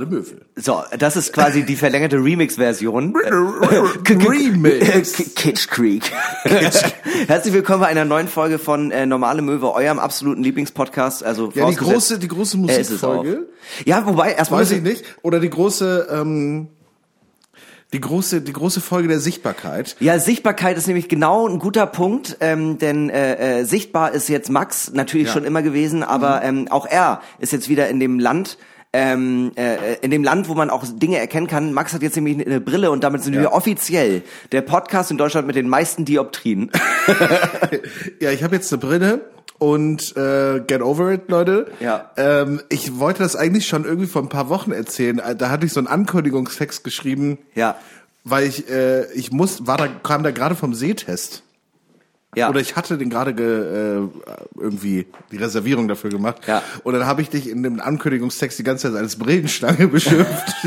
Normale Möwe. So, das ist quasi die verlängerte Remix-Version. Remix. Kitsch Creek. Herzlich willkommen bei einer neuen Folge von äh, Normale Möwe, eurem absoluten Lieblingspodcast. Also Ja, die große, die große. Musikfolge. Ja, wobei erstmal Weiß ich nicht. Oder die große, ähm, die große, die große Folge der Sichtbarkeit. Ja, Sichtbarkeit ist nämlich genau ein guter Punkt, ähm, denn äh, äh, sichtbar ist jetzt Max natürlich Ja. schon immer gewesen, aber ähm, auch er ist jetzt wieder in dem Land, ähm, äh, in dem Land, wo man auch Dinge erkennen kann. Max hat jetzt nämlich eine Brille und damit sind wir offiziell der Podcast in Deutschland mit den meisten Dioptrien. Ja, ich habe jetzt eine Brille und äh, get over it, Leute. Ja. Ähm, ich wollte das eigentlich schon irgendwie vor ein paar Wochen erzählen. Äh, Da hatte ich so einen Ankündigungstext geschrieben, ja, weil ich äh, ich muss war da kam da gerade vom Sehtest. Ja. Oder ich hatte den gerade ge, äh, irgendwie die Reservierung dafür gemacht. Ja. Und dann habe ich dich in dem Ankündigungstext die ganze Zeit als Brillenstange beschimpft.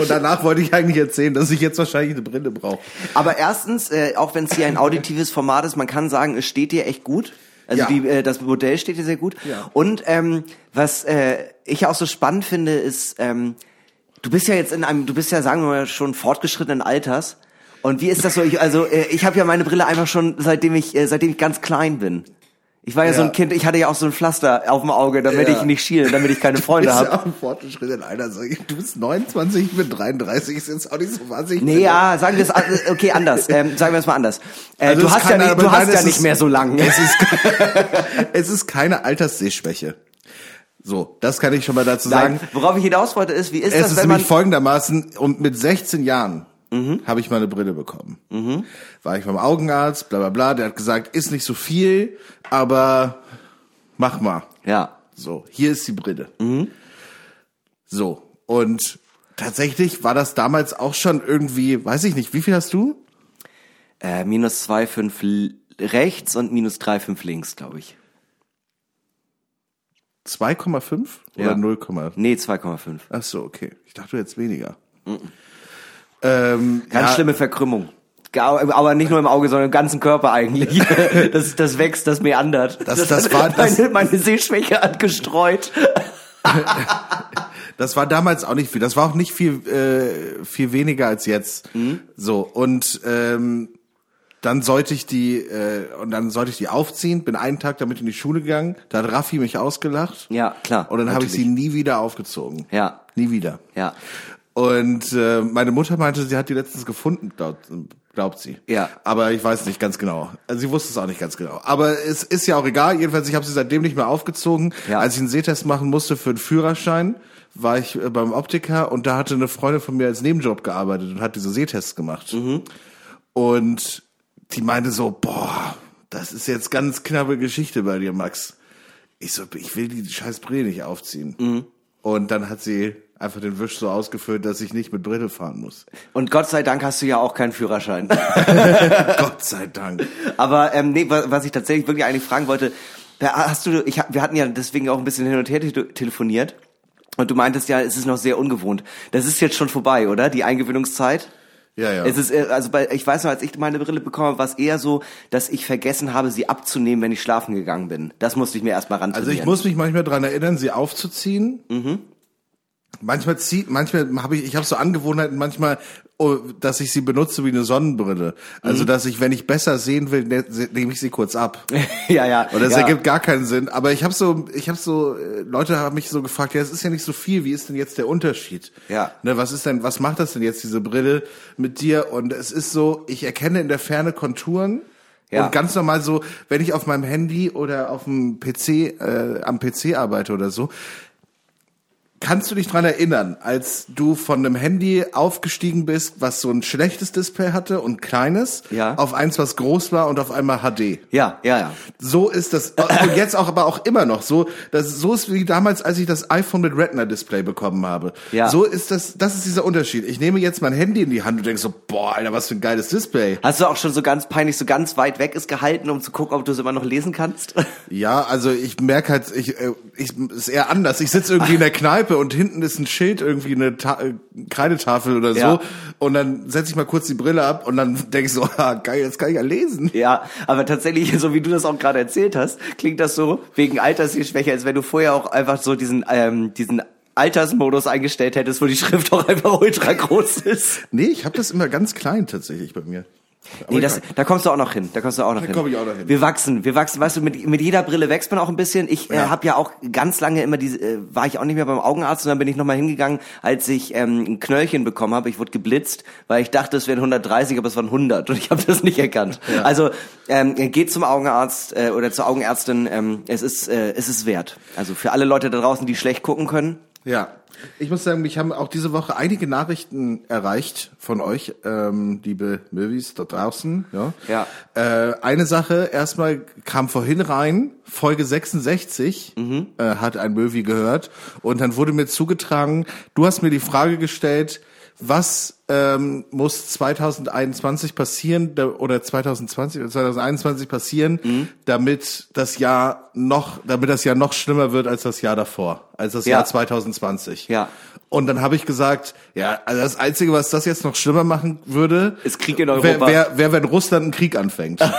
und danach wollte ich eigentlich erzählen, dass ich jetzt wahrscheinlich eine Brille brauche. Aber erstens, äh, auch wenn es hier ein auditives Format ist, man kann sagen, es steht dir echt gut. Also Ja. die, äh, das Modell steht dir sehr gut. Ja. Und ähm, was äh, ich auch so spannend finde, ist, ähm, du bist ja jetzt in einem, du bist ja, sagen wir mal, schon fortgeschrittenen Alters. Und wie ist das so? Ich, also äh, ich habe ja meine Brille einfach schon, seitdem ich, äh, seitdem ich ganz klein bin. Ich war ja, so Ja. ein Kind, ich hatte ja auch so ein Pflaster auf dem Auge, damit Ja. ich nicht schiele, damit ich keine Freunde Ist habe. ja auch ein fortgeschrittener Alter. Sag ich, Du bist 29, ich bin 33, ist jetzt auch nicht so wahnsinnig. Nee, ja, sagen wir es an- okay anders. Ähm, sagen wir es mal anders. Äh, Also du hast kann ja nicht, du hast nein, ja nicht ist- mehr so lang. Es ist, es ist keine Alterssehschwäche. So, das kann ich schon mal dazu sagen. Nein, worauf ich hinaus wollte, ist, wie ist Es das, ist wenn man... nämlich folgendermaßen, und mit 16 Jahren habe ich meine Brille bekommen. War ich beim Augenarzt, bla bla bla, der hat gesagt, ist nicht so viel, aber mach mal. Ja. So, hier ist die Brille. So, und tatsächlich war das damals auch schon irgendwie, weiß ich nicht, wie viel hast du? Äh, minus 2,5 rechts und minus 3,5 links, glaube ich. 2,5 Ja. oder 0, Nee, 2,5. Ach so, okay. Ich dachte jetzt weniger. Ähm, Ganz ja, schlimme Verkrümmung. Aber nicht nur im Auge, sondern im ganzen Körper eigentlich. Das, das wächst, das meandert. Das- das war- das- meine, meine Sehschwäche hat gestreut. Das war damals auch nicht viel. Das war auch nicht viel, äh, viel weniger als jetzt. Mhm. So und ähm, dann sollte ich die äh, und dann sollte ich die aufziehen. Bin einen Tag damit in die Schule gegangen. Da hat Raffi mich ausgelacht. Ja, klar, Und dann habe ich sie nie wieder aufgezogen. Ja. Nie wieder. Ja. Und äh, meine Mutter meinte, sie hat die letztens gefunden, glaubt, glaubt sie. Ja. Aber ich weiß nicht ganz genau. Also sie wusste es auch nicht ganz genau. Aber es ist ja auch egal. Jedenfalls, ich habe sie seitdem nicht mehr aufgezogen. Ja. Als ich einen Sehtest machen musste für einen Führerschein, war ich äh, beim Optiker und da hatte eine Freundin von mir als Nebenjob gearbeitet und hat diese Sehtests gemacht. Mhm. Und die meinte so, boah, das ist jetzt ganz knappe Geschichte bei dir, Max. Ich so, ich will die scheiß Brille nicht aufziehen. Mhm. Und dann hat sie einfach den Wisch so ausgefüllt, dass ich nicht mit Brille fahren muss. Und Gott sei Dank hast du ja auch keinen Führerschein. Gott sei Dank. Aber ähm, nee, wa- was ich tatsächlich wirklich eigentlich fragen wollte, hast du, ich, wir hatten ja deswegen auch ein bisschen hin und her te telefoniert und du meintest ja, es ist noch sehr ungewohnt. Das ist jetzt schon vorbei, oder? Die Eingewöhnungszeit? Ja, ja. Es ist, äh, also bei, ich weiß noch, als ich meine Brille bekommen habe, war es eher so, dass ich vergessen habe, sie abzunehmen, wenn ich schlafen gegangen bin. Das musste ich mir erstmal ran Also ich muss mich manchmal dran erinnern, sie aufzuziehen. Mhm. Manchmal zieht, manchmal habe ich, ich habe so Angewohnheiten, manchmal, oh, dass ich sie benutze wie eine Sonnenbrille. Mhm. Also dass ich, wenn ich besser sehen will, ne, nehme ich sie kurz ab. ja, ja. Und das ja. ergibt gar keinen Sinn. Aber ich habe so, ich habe so, äh, Leute haben mich so gefragt, ja, es ist ja nicht so viel. Wie ist denn jetzt der Unterschied? Ja. Ne, was ist denn, was macht das denn jetzt diese Brille mit dir? Und es ist so, ich erkenne in der Ferne Konturen. Ja. Und ganz normal so, wenn ich auf meinem Handy oder auf dem PC, äh, am PC arbeite oder so, Kannst du dich dran erinnern, als du von einem Handy aufgestiegen bist, was so ein schlechtes Display hatte und kleines, Ja. auf eins, was groß war und auf einmal HD? Ja, ja, ja. So ist das und jetzt auch aber auch immer noch so. Das so ist wie damals, als ich das iPhone mit Retina Display bekommen habe. Ja. So ist das. Das ist dieser Unterschied. Ich nehme jetzt mein Handy in die Hand und denke so, boah, Alter, was für ein geiles Display. Hast du auch schon so ganz peinlich so ganz weit weg ist gehalten, um zu gucken, ob du es immer noch lesen kannst? Ja, also ich merke halt, ich, äh, ich ist eher anders. Ich sitze irgendwie in der Kneipe und hinten ist ein Schild, irgendwie eine Ta äh, Kreidetafel oder so. Ja. Und dann setze ich mal kurz die Brille ab und dann denke ich so, ah, geil, jetzt kann ich ja lesen. Ja, aber tatsächlich, so wie du das auch gerade erzählt hast, klingt das so wegen Altersschwäche, als wenn du vorher auch einfach so diesen, ähm, diesen Altersmodus eingestellt hättest, wo die Schrift auch einfach ultra groß ist. Nee, ich habe das immer ganz klein tatsächlich bei mir. Aber Nee, das, da kommst du auch noch hin. Da kommst du auch noch hin. komm ich auch noch hin. Wir wachsen, wir wachsen. Weißt du, mit, mit jeder Brille wächst man auch ein bisschen. Ich äh, Ja. habe ja auch ganz lange immer diese, äh, war ich auch nicht mehr beim Augenarzt und dann bin ich nochmal hingegangen, als ich ähm, ein Knöllchen bekommen habe. Ich wurde geblitzt, weil ich dachte, es wären 130, aber es waren 100 und ich habe das nicht erkannt. Also ähm, geht zum Augenarzt äh, oder zur Augenärztin. Ähm, es ist, äh, es ist wert. Also für alle Leute da draußen, die schlecht gucken können. Ja. Ich muss sagen, mich haben auch diese Woche einige Nachrichten erreicht von euch, ähm, liebe Movies da draußen. Ja. Ja. Äh, eine Sache, erstmal kam vorhin rein, Folge 66 äh, hat ein Movie gehört und dann wurde mir zugetragen, du hast mir die Frage gestellt, was ähm, muss 2021 passieren oder 2020 oder 2021 passieren, damit das Jahr noch, damit das Jahr noch schlimmer wird als das Jahr davor, als das Ja. Jahr 2020. Ja. Und dann habe ich gesagt, ja, also das Einzige, was das jetzt noch schlimmer machen würde, Ist Krieg in Wer, Europa. wer, wer wenn Russland einen Krieg anfängt.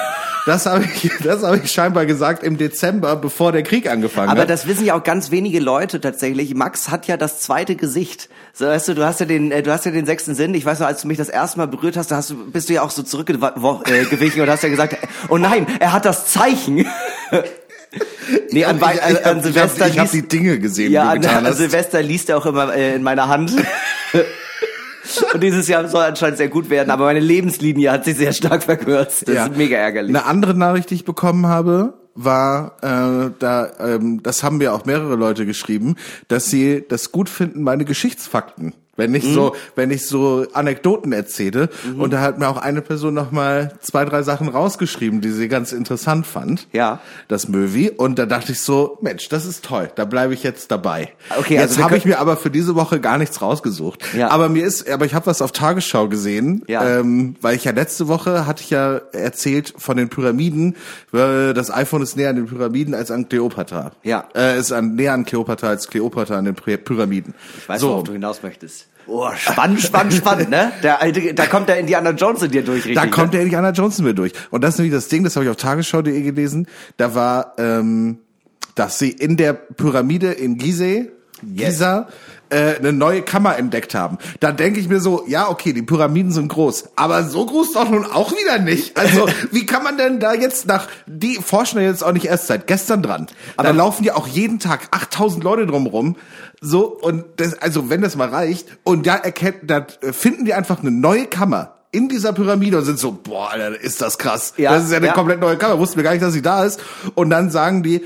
das habe ich, das habe ich scheinbar gesagt im Dezember, bevor der Krieg angefangen Aber hat. das wissen ja auch ganz wenige Leute tatsächlich. Max hat ja das zweite Gesicht. So, weißt du, du hast ja den, äh, du hast ja den sechsten Sinn. Ich weiß noch, als du mich das erste Mal berührt hast, da hast du, bist du ja auch so zurückgewichen und hast ja gesagt, oh nein, er hat das Zeichen. nee, an, ich, an, ich, an hab- ich Silvester habe hab liest, die Dinge gesehen, ja, die an, an hast. Silvester liest er auch immer äh, in meiner Hand. Und dieses Jahr soll anscheinend sehr gut werden, aber meine Lebenslinie hat sich sehr stark verkürzt. Das Ja. ist mega ärgerlich. Eine andere Nachricht, die ich bekommen habe, war, äh, da, ähm, das haben mir auch mehrere Leute geschrieben, dass sie das gut finden, meine Geschichtsfakten. Wenn ich Mhm. so, wenn ich so Anekdoten erzähle. Und da hat mir auch eine Person noch mal zwei, drei Sachen rausgeschrieben, die sie ganz interessant fand. Ja. Das Möwi. Und da dachte ich so, Mensch, das ist toll. Da bleibe ich jetzt dabei. Okay, jetzt also habe ich mir aber für diese Woche gar nichts rausgesucht. Ja. Aber mir ist, aber ich habe was auf Tagesschau gesehen, Ja. ähm, weil ich ja letzte Woche hatte ich ja erzählt von den Pyramiden. äh, Das iPhone ist näher an den Pyramiden als an Kleopatra. Ja. Äh, ist an, näher an Kleopatra als Kleopatra an den Py- Pyramiden. Ich weiß, so. worauf du hinaus möchtest. Oh, spannend, spannend, spannend, ne? Der alte, da kommt der Indiana Jones in dir durch, richtig. Da kommt ne? der Indiana Jones mir durch. Und das ist nämlich das Ding, das habe ich auf tagesschau.de gelesen. Da war, ähm, dass sie in der Pyramide in Gizeh, Giza, äh, eine neue Kammer entdeckt haben. Da denke ich mir so, ja, okay, die Pyramiden sind groß, aber so groß doch nun auch wieder nicht. Also, wie kann man denn da jetzt nach, die forschen ja jetzt auch nicht erst seit gestern dran. da laufen ja auch jeden Tag 8000 Leute drumrum. So, und das, also, wenn das mal reicht, und da erkennt, da finden die einfach eine neue Kammer in dieser Pyramide und sind so, boah, Alter, ist das krass. Ja, das ist ja eine ja. komplett neue Kamera. Wussten wir gar nicht, dass sie da ist. Und dann sagen die,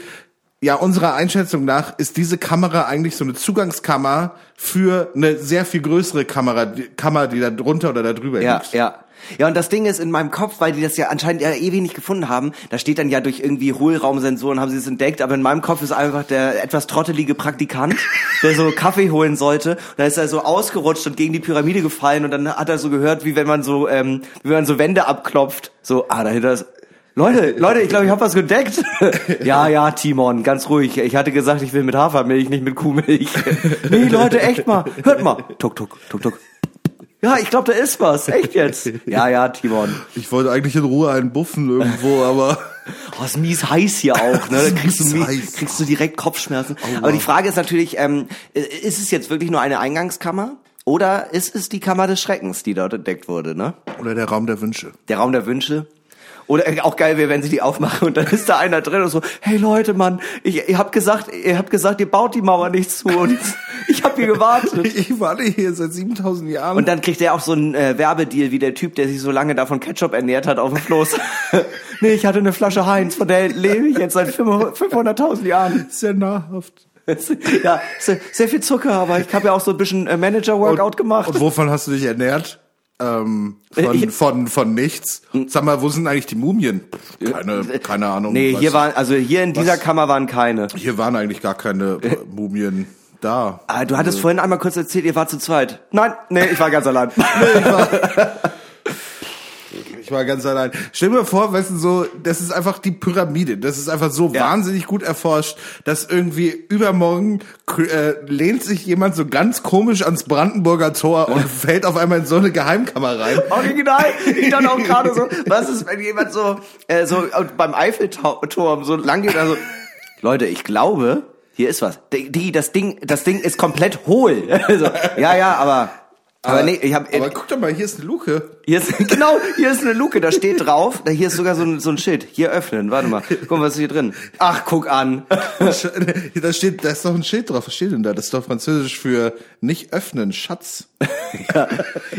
ja, unserer Einschätzung nach ist diese Kamera eigentlich so eine Zugangskammer für eine sehr viel größere Kamera, die, Kammer, die da drunter oder da drüber Ja, liegt. ja. Ja, und das Ding ist in meinem Kopf, weil die das ja anscheinend ja ewig nicht gefunden haben, da steht dann ja durch irgendwie Hohlraumsensoren haben sie es entdeckt, aber in meinem Kopf ist einfach der etwas trottelige Praktikant, der so Kaffee holen sollte, und dann ist er so ausgerutscht und gegen die Pyramide gefallen und dann hat er so gehört, wie wenn man so, ähm, wie man so Wände abklopft, so, ah, dahinter ist, Leute, Leute, ich glaube, ich habe was gedeckt. ja, ja, Timon, ganz ruhig. Ich hatte gesagt, ich will mit Hafermilch, nicht mit Kuhmilch. nee, Leute, echt mal. Hört mal. Tuck, tuck, tuck, tuck. Ja, ich glaube, da ist was. Echt jetzt? Ja, ja, Timon. Ich wollte eigentlich in Ruhe einen buffen irgendwo, aber Oh, ist mies heiß hier auch, ne? Da kriegst du, heiß. kriegst du direkt Kopfschmerzen. Aber die Frage ist natürlich, ähm, ist es jetzt wirklich nur eine Eingangskammer? Oder ist es die Kammer des Schreckens, die dort entdeckt wurde, ne? oder der Raum der Wünsche. Der Raum der Wünsche. Oder auch geil wäre, wenn sie die aufmachen und dann ist da einer drin und so, hey Leute, Mann, ich, ihr habt gesagt, ihr habt gesagt, ihr baut die Mauer nicht zu und ich habe hier gewartet. Ich warte hier seit 7000 Jahren. Und dann kriegt er auch so einen äh, Werbedeal wie der Typ, der sich so lange davon Ketchup ernährt hat auf dem Floß. nee, ich hatte eine Flasche Heinz, von der lebe ich jetzt seit 500.000 Jahren. ja nahrhaft. ja, sehr, sehr viel Zucker, aber ich habe ja auch so ein bisschen äh, Manager-Workout gemacht. Und wovon hast du dich ernährt? Ähm, von, Ich- von, von nichts. Sag mal, wo sind eigentlich die Mumien? Keine, keine Ahnung. nee, hier waren, also hier in dieser Kammer waren keine. Hier waren eigentlich gar keine äh, Mumien da. Ah, du hattest vorhin einmal kurz erzählt, ihr wart zu zweit. Nein, nee, ich war ganz allein. Ich war ganz allein. Stell dir mal vor, weißt du, so, das ist einfach die Pyramide. Das ist einfach so Ja. wahnsinnig gut erforscht, dass irgendwie übermorgen äh, lehnt sich jemand so ganz komisch ans Brandenburger Tor und fällt auf einmal in so eine Geheimkammer rein. Original. Ich dachte auch gerade so, was ist, wenn jemand so, äh, so beim Eiffelturm so lang geht, also, Leute, ich glaube, hier ist was. Die, die, das Ding, das Ding ist komplett hohl. Also, ja, ja, aber, aber, nee, ich habe, Aber guck doch mal, hier ist eine Luke. hier ist, genau, hier ist eine Luke, da steht drauf, da hier ist sogar so ein, so ein Schild. Hier öffnen, warte mal. Guck mal, was ist hier drin? Ach, guck an. da steht, da ist doch ein Schild drauf. Was steht denn da? Das ist doch französisch für nicht öffnen, Schatz. Ja,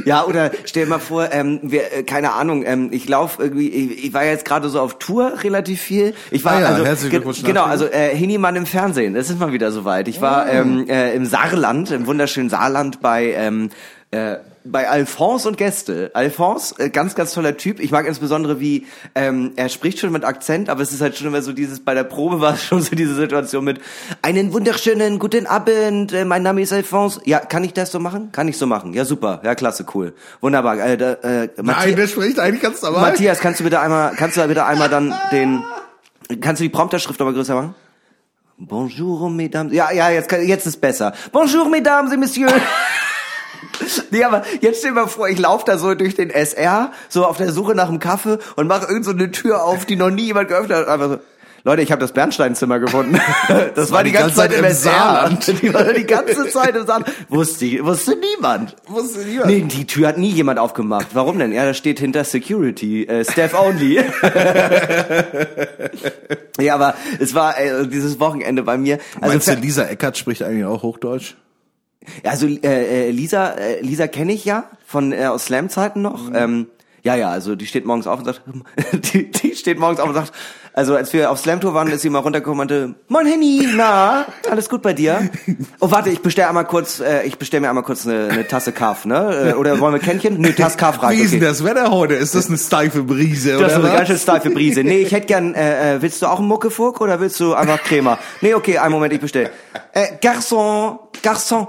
ja oder stell dir mal vor, ähm, wir, äh, keine Ahnung, ähm, ich laufe irgendwie, ich, ich war jetzt gerade so auf Tour relativ viel. Ich war Ah ja, also herzlichen Glückwunsch genau, also äh, Hinimann im Fernsehen, das ist mal wieder soweit. Ich war Oh. ähm, äh, im Saarland, im wunderschönen Saarland bei ähm, äh, bei Alphonse und Gäste. Alphonse, äh, ganz, ganz toller Typ. Ich mag insbesondere, wie ähm, er spricht schon mit Akzent, aber es ist halt schon immer so dieses, bei der Probe war es schon so diese Situation mit einen wunderschönen guten Abend, äh, mein Name ist Alphonse. Ja, kann ich das so machen? Kann ich so machen. Ja, super. Ja, klasse, cool. Wunderbar. Äh, äh, Nein, Matthias, der spricht eigentlich ganz normal. Matthias, kannst du bitte einmal, kannst du bitte einmal dann den, kannst du die Prompterschrift nochmal größer machen? Bonjour, mesdames. Ja, ja, jetzt, kann, jetzt ist besser. Bonjour, mesdames et messieurs. Nee, aber jetzt stell dir mal vor, ich laufe da so durch den SR, so auf der Suche nach einem Kaffee und mache irgend so eine Tür auf, die noch nie jemand geöffnet hat. Einfach so, Leute, ich habe das Bernsteinzimmer gefunden. Das war die ganze Zeit im SR. Saarland. Die war die ganze Zeit im Saarland. Wusste, wusste niemand. Wusste niemand. Nee, die Tür hat nie jemand aufgemacht. Warum denn? Ja, da steht hinter Security, äh, Staff only. ja, aber es war äh, dieses Wochenende bei mir. Also, Meinst du, Lisa Eckert spricht eigentlich auch Hochdeutsch? Also äh, äh, Lisa, äh, Lisa kenne ich ja von äh, aus Slam-Zeiten noch. Ähm, ja, ja, also die steht morgens auf und sagt, die, die steht morgens auf und sagt, also als wir auf Slam-Tour waren, ist sie mal runtergekommen und meinte, Moin Henny, na, alles gut bei dir? Oh, warte, ich bestell einmal kurz, äh, ich bestell mir einmal kurz eine, eine Tasse Kaff, ne? Äh, Oder wollen wir Kännchen? Nö, Tasse Kaff reicht, Wie ist denn okay. das Wetter heute? Ist das eine steife Brise? Das ist oder eine ganz schön steife Brise. Nee, ich hätte gern, äh, äh, willst du auch einen Muckefuck oder willst du einfach Crema? Nee, okay, einen Moment, ich bestell. Äh, Garçon, Garçon,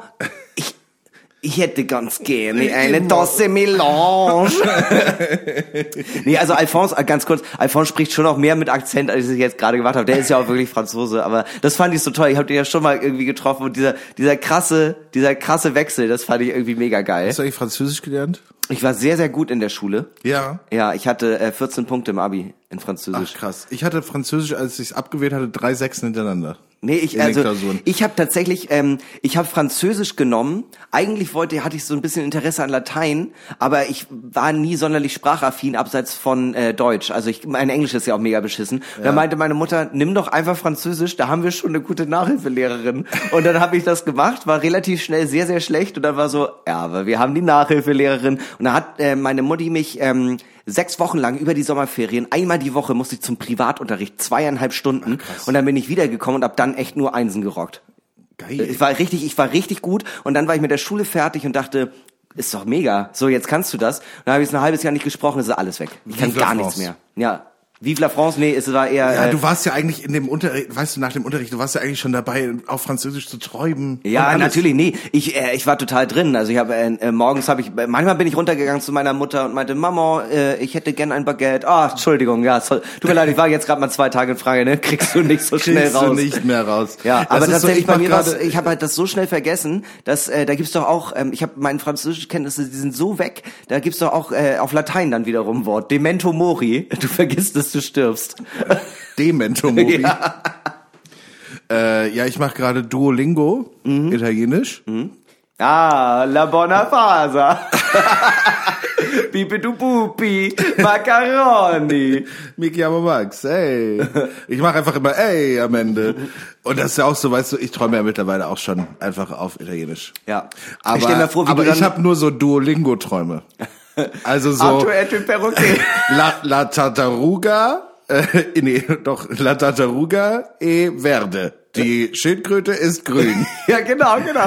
ich, hätte ganz gerne eine Tasse Melange. nee, also Alphonse, äh, ganz kurz, Alphonse spricht schon auch mehr mit Akzent, als ich jetzt gerade gemacht habe. Der ist ja auch wirklich Franzose, aber das fand ich so toll. Ich habe den ja schon mal irgendwie getroffen und dieser, dieser krasse, dieser krasse Wechsel, das fand ich irgendwie mega geil. Hast du eigentlich Französisch gelernt? Ich war sehr, sehr gut in der Schule. Ja. Ja, ich hatte äh, 14 Punkte im Abi in Französisch. Ach krass. Ich hatte Französisch, als ich es abgewählt hatte, drei Sechsen hintereinander. Nee, ich also ich habe tatsächlich ähm, ich habe Französisch genommen. Eigentlich wollte hatte ich so ein bisschen Interesse an Latein, aber ich war nie sonderlich sprachaffin abseits von äh, Deutsch. Also ich mein Englisch ist ja auch mega beschissen. Da meinte meine Mutter, nimm doch einfach Französisch, da haben wir schon eine gute Nachhilfelehrerin. Und dann habe ich das gemacht, war relativ schnell sehr sehr schlecht und dann war so, ja, aber wir haben die Nachhilfelehrerin und da hat äh, meine Mutti mich ähm, sechs Wochen lang über die Sommerferien, einmal die Woche musste ich zum Privatunterricht, zweieinhalb Stunden und dann bin ich wiedergekommen und hab dann echt nur Einsen gerockt. Geil. Ich war richtig, ich war richtig gut und dann war ich mit der Schule fertig und dachte, ist doch mega. So, jetzt kannst du das. Und dann habe ich es ein halbes Jahr nicht gesprochen, ist alles weg. Ich kann gar nichts mehr. Ja. Vive la France, nee, es war eher. Ja, äh, du warst ja eigentlich in dem Unterricht, weißt du, nach dem Unterricht, du warst ja eigentlich schon dabei, auf Französisch zu träumen. Ja, natürlich, nee. Ich, äh, ich war total drin. Also ich habe äh, äh, morgens habe ich, manchmal bin ich runtergegangen zu meiner Mutter und meinte, Mama, äh, ich hätte gern ein Baguette. Ah, Entschuldigung, ja, soll, tut mir leid, ich war jetzt gerade mal zwei Tage in Frage, ne? Kriegst du nicht so schnell Kriegst raus. du nicht mehr raus. Ja, Das aber so, tatsächlich ich bei mir gerade- ich habe halt das so schnell vergessen, dass äh, da gibt's doch auch, ähm, ich habe meine Französischkenntnisse, die sind so weg, da gibt's doch auch äh, auf Latein dann wiederum ein Wort, Demento mori, du vergisst, du stirbst. Demento Mori. Ja. Äh, ja, ich mache gerade Duolingo, Mhm. Italienisch. Ah, la buona fasa. Pipi du pupi, Macaroni. Mi chiamo Max, ey. Ich mache einfach immer ey am Ende. Und das ist ja auch so, weißt du, ich träume ja mittlerweile auch schon einfach auf Italienisch. Ja. Aber, ich vor, aber ich habe nur so Duolingo-Träume. Also so Arthur perroquet. La, la Tartaruga, äh, nee, doch, La Tartaruga e Verde. Die Schildkröte ist grün. ja, genau, genau.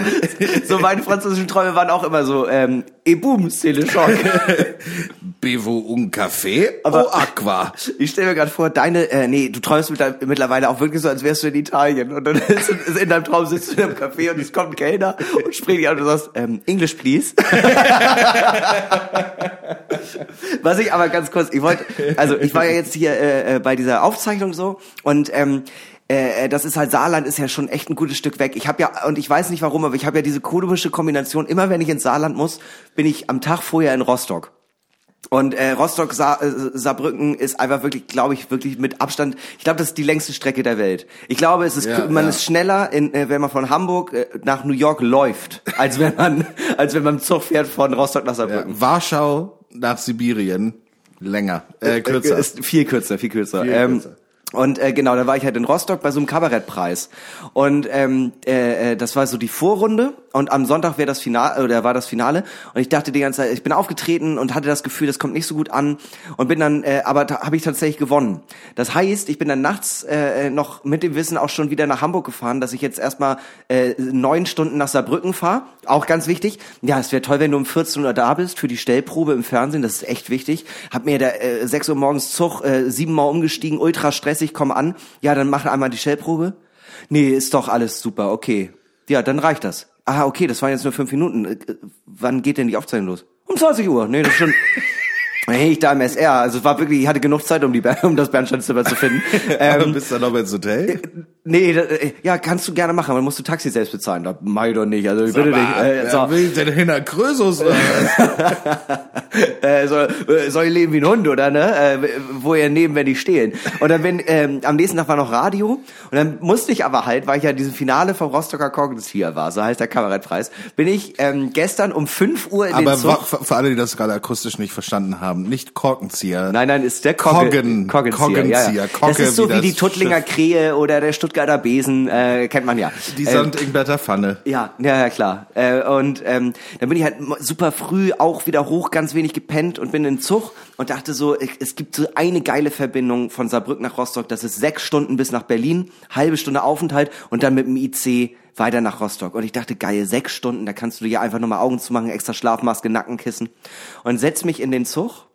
So meine französischen Träume waren auch immer so, ähm, et boum, c'est le choc. Bevo un café Aber- o aqua. Ich stelle mir gerade vor, deine, äh, nee, du träumst mit, mittlerweile auch wirklich so, als wärst du in Italien. Und dann ist, ist in deinem Traum sitzt du in einem Café und es kommt ein Kellner und spricht dich an und du sagst, ähm, English please. Was ich aber ganz kurz, ich wollte, also ich war ja jetzt hier äh, äh, bei dieser Aufzeichnung so und ähm, äh, das ist halt Saarland ist ja schon echt ein gutes Stück weg. Ich habe ja und ich weiß nicht warum, aber ich habe ja diese komische Kombination. Immer wenn ich ins Saarland muss, bin ich am Tag vorher in Rostock. Und äh, Rostock Sa äh, Saarbrücken ist einfach wirklich, glaube ich, wirklich mit Abstand. Ich glaube, das ist die längste Strecke der Welt. Ich glaube, es ist Ja, man ja. ist schneller, in, äh, wenn man von Hamburg äh, nach New York läuft, als wenn man als wenn man im Zug fährt von Rostock nach Ja, Saarbrücken. Warschau nach Sibirien. Länger. Äh, kürzer. Ist viel kürzer, viel kürzer. Viel ähm, kürzer. Und äh, genau, da war ich halt in Rostock bei so einem Kabarettpreis. Und ähm, äh, äh, das war so die Vorrunde und am Sonntag wäre das Finale oder war das Finale und ich dachte die ganze Zeit, ich bin aufgetreten und hatte das Gefühl, das kommt nicht so gut an und bin dann äh, aber da habe ich tatsächlich gewonnen. Das heißt, ich bin dann nachts äh, noch mit dem Wissen auch schon wieder nach Hamburg gefahren, dass ich jetzt erstmal äh, neun Stunden nach Saarbrücken fahre. Auch ganz wichtig. Ja, es wäre toll, wenn du um 14 Uhr da bist für die Stellprobe im Fernsehen. Das ist echt wichtig. Hab mir da äh, 6 Uhr morgens Zug, äh, siebenmal umgestiegen, ultra stressig, komm an. Ja, dann mach einmal die Stellprobe. Nee, ist doch alles super, okay. Ja, dann reicht das. Ah, okay, das waren jetzt nur fünf Minuten. Äh, äh, wann geht denn die Aufzeichnung los? Um 20 Uhr. Nee, das ist schon... Dann hing ich da im SR. Also es war wirklich, ich hatte genug Zeit, um, die, um das Bernsteinzimmer zu finden. Ähm, bist du noch ins Hotel? Nee, da, äh, ja, kannst du gerne machen, aber dann musst du Taxi selbst bezahlen. Da mach ich doch nicht. Also ich bitte Aber, nicht. Äh, so. will denn hinter Krösus? äh, soll, äh, soll ich leben wie ein Hund, oder ne? Äh, wo ihr neben, wenn die stehlen. Und dann bin, ähm, am nächsten Tag war noch Radio und dann musste ich aber halt, weil ich ja diesem Finale vom Rostocker Kognitiv war, so heißt der Kabarettpreis, bin ich ähm, gestern um 5 Uhr in Aber den Zug. wa- für alle, die das gerade akustisch nicht verstanden haben, nicht Korkenzieher. Nein, nein, ist der Koggen, Koggen- Koggenzieher. Ja, ja. Koggenzieher, Das ist so wie wie die Tuttlinger Schiff. Krähe oder der Stuttgarter Besen, äh, kennt man ja. Die Ähm, St. Ingberter Pfanne. Ja, ja, ja, klar. Äh, und ähm, dann bin ich halt super früh auch wieder hoch, ganz wenig gepennt und bin in den Zug und dachte so, es gibt so eine geile Verbindung von Saarbrücken nach Rostock. Das ist sechs Stunden bis nach Berlin, halbe Stunde Aufenthalt und dann mit dem IC weiter nach Rostock. Und ich dachte, geil, sechs Stunden, da kannst du dir einfach nochmal Augen zumachen, extra Schlafmaske, Nackenkissen. Und setz mich in den Zug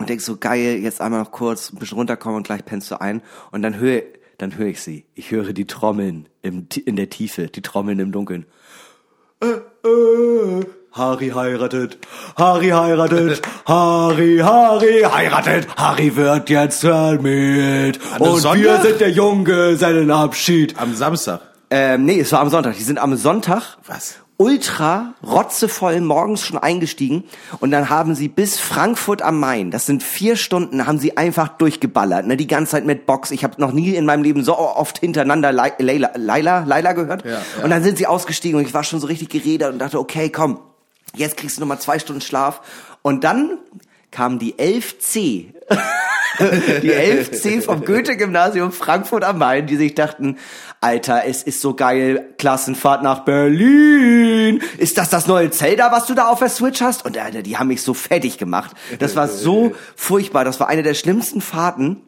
und denk so, geil, jetzt einmal noch kurz ein bisschen runterkommen und gleich pennst du ein. Und dann höre dann höre ich sie. Ich höre die Trommeln im, in der Tiefe, die Trommeln im Dunkeln. Äh, äh, Harry heiratet, Harry heiratet, Harry, Harry heiratet, Harry wird jetzt einem Und wir Sonntag? sind der Junggesellenabschied. Am Samstag. Ähm, nee, es war am Sonntag. Die sind am Sonntag Was? Ultra rotzevoll morgens schon eingestiegen und dann haben sie bis Frankfurt am Main, das sind vier Stunden, haben sie einfach durchgeballert, ne, die ganze Zeit mit Box. Ich habe noch nie in meinem Leben so oft hintereinander Leila, Leila, Leila gehört. Ja, ja. Und dann sind sie ausgestiegen und ich war schon so richtig geredet und dachte, okay, komm, jetzt kriegst du noch mal zwei Stunden Schlaf. Und dann kam die 11C. die 11C vom Goethe-Gymnasium Frankfurt am Main, die sich dachten, Alter, es ist so geil, Klassenfahrt nach Berlin. Ist das das neue Zelda, was du da auf der Switch hast? Und Alter, die haben mich so fertig gemacht. Das war so furchtbar. Das war eine der schlimmsten Fahrten,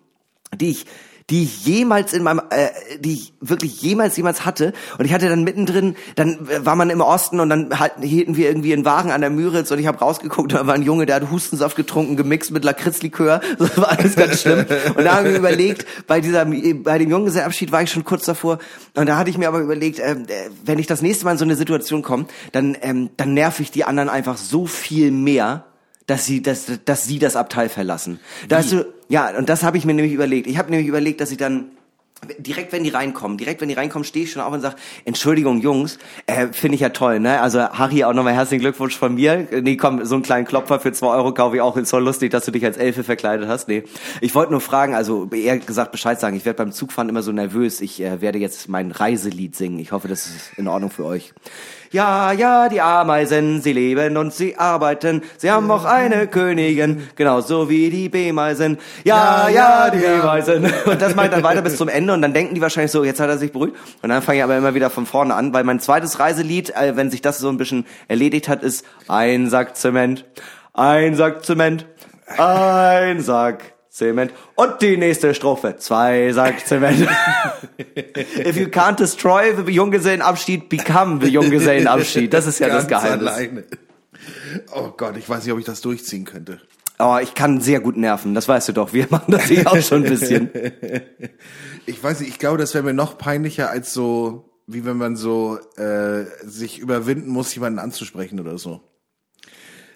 die ich die ich jemals in meinem, äh, die ich wirklich jemals, jemals hatte. Und ich hatte dann mittendrin, dann war man im Osten und dann halt, hielten wir irgendwie einen Wagen an der Müritz und ich habe rausgeguckt, da war ein Junge, der hat Hustensaft getrunken, gemixt mit Lakritzlikör. Das war alles ganz schlimm. Und da haben wir überlegt, bei dieser, bei dem Junggesellenabschied war ich schon kurz davor. Und da hatte ich mir aber überlegt, äh, wenn ich das nächste Mal in so eine Situation komme, dann, ähm, dann nerv ich die anderen einfach so viel mehr, dass sie, dass, dass sie das Abteil verlassen. Da hast du, ja, und das habe ich mir nämlich überlegt. Ich habe nämlich überlegt, dass ich dann direkt wenn die reinkommen, direkt wenn die reinkommen, stehe ich schon auf und sage, Entschuldigung, Jungs, äh, finde ich ja toll, ne? Also Harry, auch nochmal herzlichen Glückwunsch von mir. Nee, komm, so einen kleinen Klopfer für zwei Euro kaufe ich auch. Ist voll lustig, dass du dich als Elfe verkleidet hast. Nee. Ich wollte nur fragen, also eher gesagt Bescheid sagen, ich werde beim Zugfahren immer so nervös. Ich äh, werde jetzt mein Reiselied singen. Ich hoffe, das ist in Ordnung für euch. Ja, ja, die Ameisen, sie leben und sie arbeiten. Sie haben auch eine Königin, genauso wie die B-Meisen. Ja, ja, die B-Meisen. Und das mache ich dann weiter bis zum Ende und dann denken die wahrscheinlich so, jetzt hat er sich beruhigt. Und dann fange ich aber immer wieder von vorne an, weil mein zweites Reiselied, äh, wenn sich das so ein bisschen erledigt hat, ist ein Sack Zement, ein Sack Zement, ein Sack Zement. Und die nächste Strophe. Zwei Sack Zement. If you can't destroy the Junggesellenabschied, become the Junggesellenabschied. Das ist ja das Ganz Geheimnis. Alleine. Oh Gott, ich weiß nicht, ob ich das durchziehen könnte. Oh, ich kann sehr gut nerven. Das weißt du doch. Wir machen das hier auch schon ein bisschen. Ich weiß nicht, ich glaube, das wäre mir noch peinlicher als so, wie wenn man so äh, sich überwinden muss, jemanden anzusprechen oder so.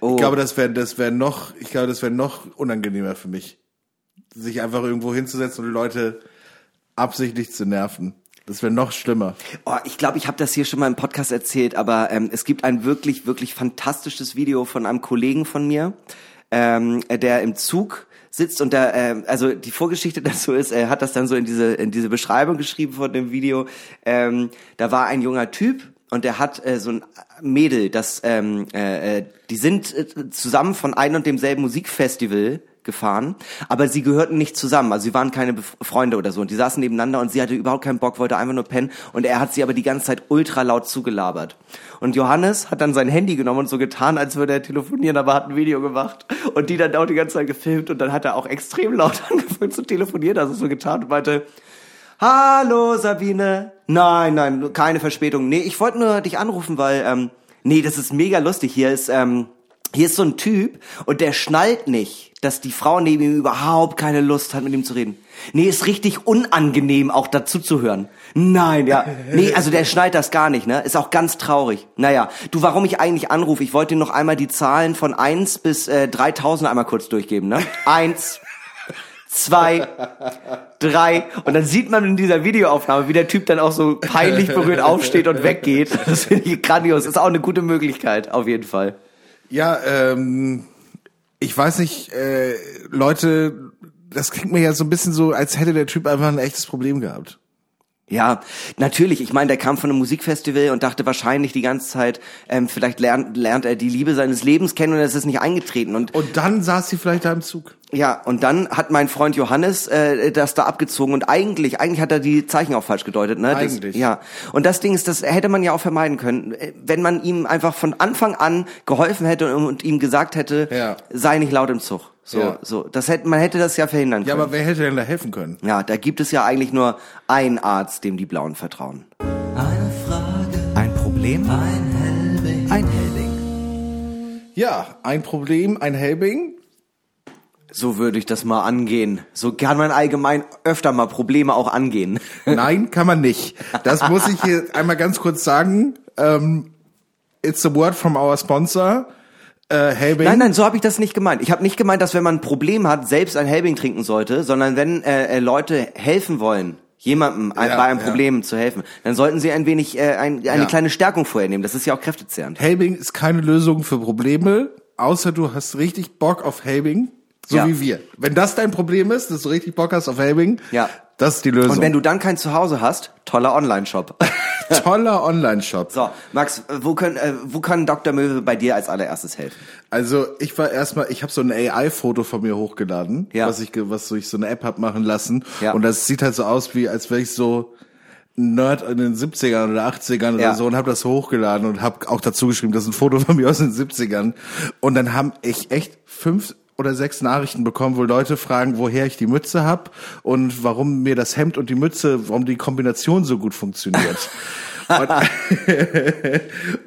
Oh. Ich glaube, das wäre das wäre noch, ich glaube, das wäre noch unangenehmer für mich, sich einfach irgendwo hinzusetzen und Leute absichtlich zu nerven. Das wäre noch schlimmer. Oh, ich glaube, ich habe das hier schon mal im Podcast erzählt, aber ähm, es gibt ein wirklich, wirklich fantastisches Video von einem Kollegen von mir, ähm, der im Zug sitzt und der, ähm, also die Vorgeschichte dazu ist, er hat das dann so in diese in diese Beschreibung geschrieben von dem Video. Ähm, da war ein junger Typ und der hat äh, so ein Mädel, das ähm, äh, äh, die sind äh, zusammen von einem und demselben Musikfestival gefahren, aber sie gehörten nicht zusammen, also sie waren keine Bef Freunde oder so und die saßen nebeneinander und sie hatte überhaupt keinen Bock, wollte einfach nur pennen und er hat sie aber die ganze Zeit ultra laut zugelabert. Und Johannes hat dann sein Handy genommen und so getan, als würde er telefonieren, aber hat ein Video gemacht und die dann auch die ganze Zeit gefilmt und dann hat er auch extrem laut angefangen zu telefonieren, also so getan und meinte, Hallo Sabine. Nein, nein, keine Verspätung. Nee, ich wollte nur dich anrufen, weil ähm, nee, das ist mega lustig. Hier ist ähm, hier ist so ein Typ und der schnallt nicht, dass die Frau neben ihm überhaupt keine Lust hat, mit ihm zu reden. Nee, ist richtig unangenehm, auch dazu zu hören. Nein, ja. Nee, also der schnallt das gar nicht, ne? Ist auch ganz traurig. Naja, du, warum ich eigentlich anrufe, ich wollte dir noch einmal die Zahlen von 1 bis äh, 3000 einmal kurz durchgeben, ne? Eins, zwei, drei. Und dann sieht man in dieser Videoaufnahme, wie der Typ dann auch so peinlich berührt aufsteht und weggeht. Das finde ich grandios. Ist auch eine gute Möglichkeit, auf jeden Fall. Ja, ähm, ich weiß nicht, äh, Leute, das klingt mir ja so ein bisschen so, als hätte der Typ einfach ein echtes Problem gehabt. Ja, natürlich. Ich meine, der kam von einem Musikfestival und dachte wahrscheinlich die ganze Zeit, ähm, vielleicht lernt, lernt er die Liebe seines Lebens kennen und es ist nicht eingetreten. Und Und dann saß sie vielleicht da im Zug. ja, und dann hat mein Freund Johannes äh, das da abgezogen und eigentlich, eigentlich hat er die Zeichen auch falsch gedeutet, ne? Das, Eigentlich. ja. Und das Ding ist, das hätte man ja auch vermeiden können, äh, wenn man ihm einfach von Anfang an geholfen hätte und, und ihm gesagt hätte, Ja. sei nicht laut im Zug. So, Ja. so. Das hätte, man hätte das ja verhindern Ja, können. aber wer hätte denn da helfen können? ja, da gibt es ja eigentlich nur einen Arzt, dem die Blauen vertrauen. Eine Frage, Ein Problem? ein Hellweg. Ein Helbing. Ja, ein Problem, ein Helbing. So würde ich das mal angehen. So kann man allgemein öfter mal Probleme auch angehen. Nein, kann man nicht. Das muss ich hier einmal ganz kurz sagen. Ähm, it's a word from our sponsor. Äh, Helbing. Nein, nein, so habe ich das nicht gemeint. Ich habe nicht gemeint, dass wenn man ein Problem hat, selbst ein Helbing trinken sollte, sondern wenn äh, äh, Leute helfen wollen, jemandem ein, Ja, bei einem ja. Problem zu helfen, dann sollten sie ein wenig äh, ein, eine Ja. kleine Stärkung vorher nehmen. Das ist ja auch kräftezehrend. Helbing ist keine Lösung für Probleme, außer du hast richtig Bock auf Helbing, so Ja. wie wir. Wenn das dein Problem ist, dass du richtig Bock hast auf Helbing, Ja. das ist die Lösung. Und wenn du dann kein Zuhause hast, toller Online-Shop. Toller Online-Shop. so, Max, wo können äh, wo kann Dr. Möwe bei dir als allererstes helfen? Also ich war erstmal, ich habe so ein AI-Foto von mir hochgeladen, Ja. was ich, was ich so eine App hab machen lassen. Ja. Und das sieht halt so aus, wie als wäre ich so ein Nerd in den 70ern oder 80ern Ja. oder so und habe das hochgeladen und habe auch dazu geschrieben, das ist ein Foto von mir aus den 70ern. Und dann haben ich echt fünf oder sechs Nachrichten bekommen, wo Leute fragen, woher ich die Mütze hab und warum mir das Hemd und die Mütze, warum die Kombination so gut funktioniert. und,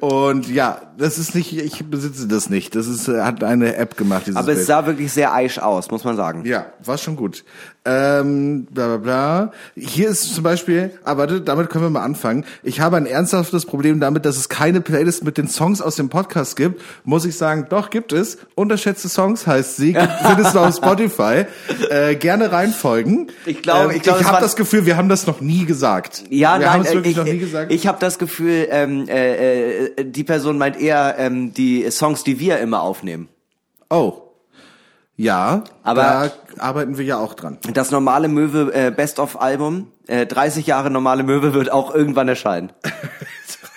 und ja, das ist nicht, ich besitze das nicht. Das ist, äh, hat eine App gemacht, Aber es Bild. sah wirklich sehr eisch aus, muss man sagen. Ja, war schon gut. Ähm, bla bla bla. Hier ist zum Beispiel, aber warte, damit können wir mal anfangen. Ich habe ein ernsthaftes Problem damit, dass es keine Playlist mit den Songs aus dem Podcast gibt. Muss ich sagen, doch gibt es. Unterschätzte Songs heißt sie, gibt- findest du auf Spotify. Äh, gerne reinfolgen. Ich glaube- ähm, ich glaube, ich es habe das Gefühl, wir haben das noch nie gesagt. Ja, wir nein, haben es äh, wirklich ich, noch nie gesagt. ich habe das Gefühl, ähm, äh, äh, die Person meint eher ähm, die Songs, die wir immer aufnehmen. oh. Ja, Aber- da arbeiten wir ja auch dran. Das normale Möwe äh, Best of Album, äh, 30 Jahre normale Möwe wird auch irgendwann erscheinen.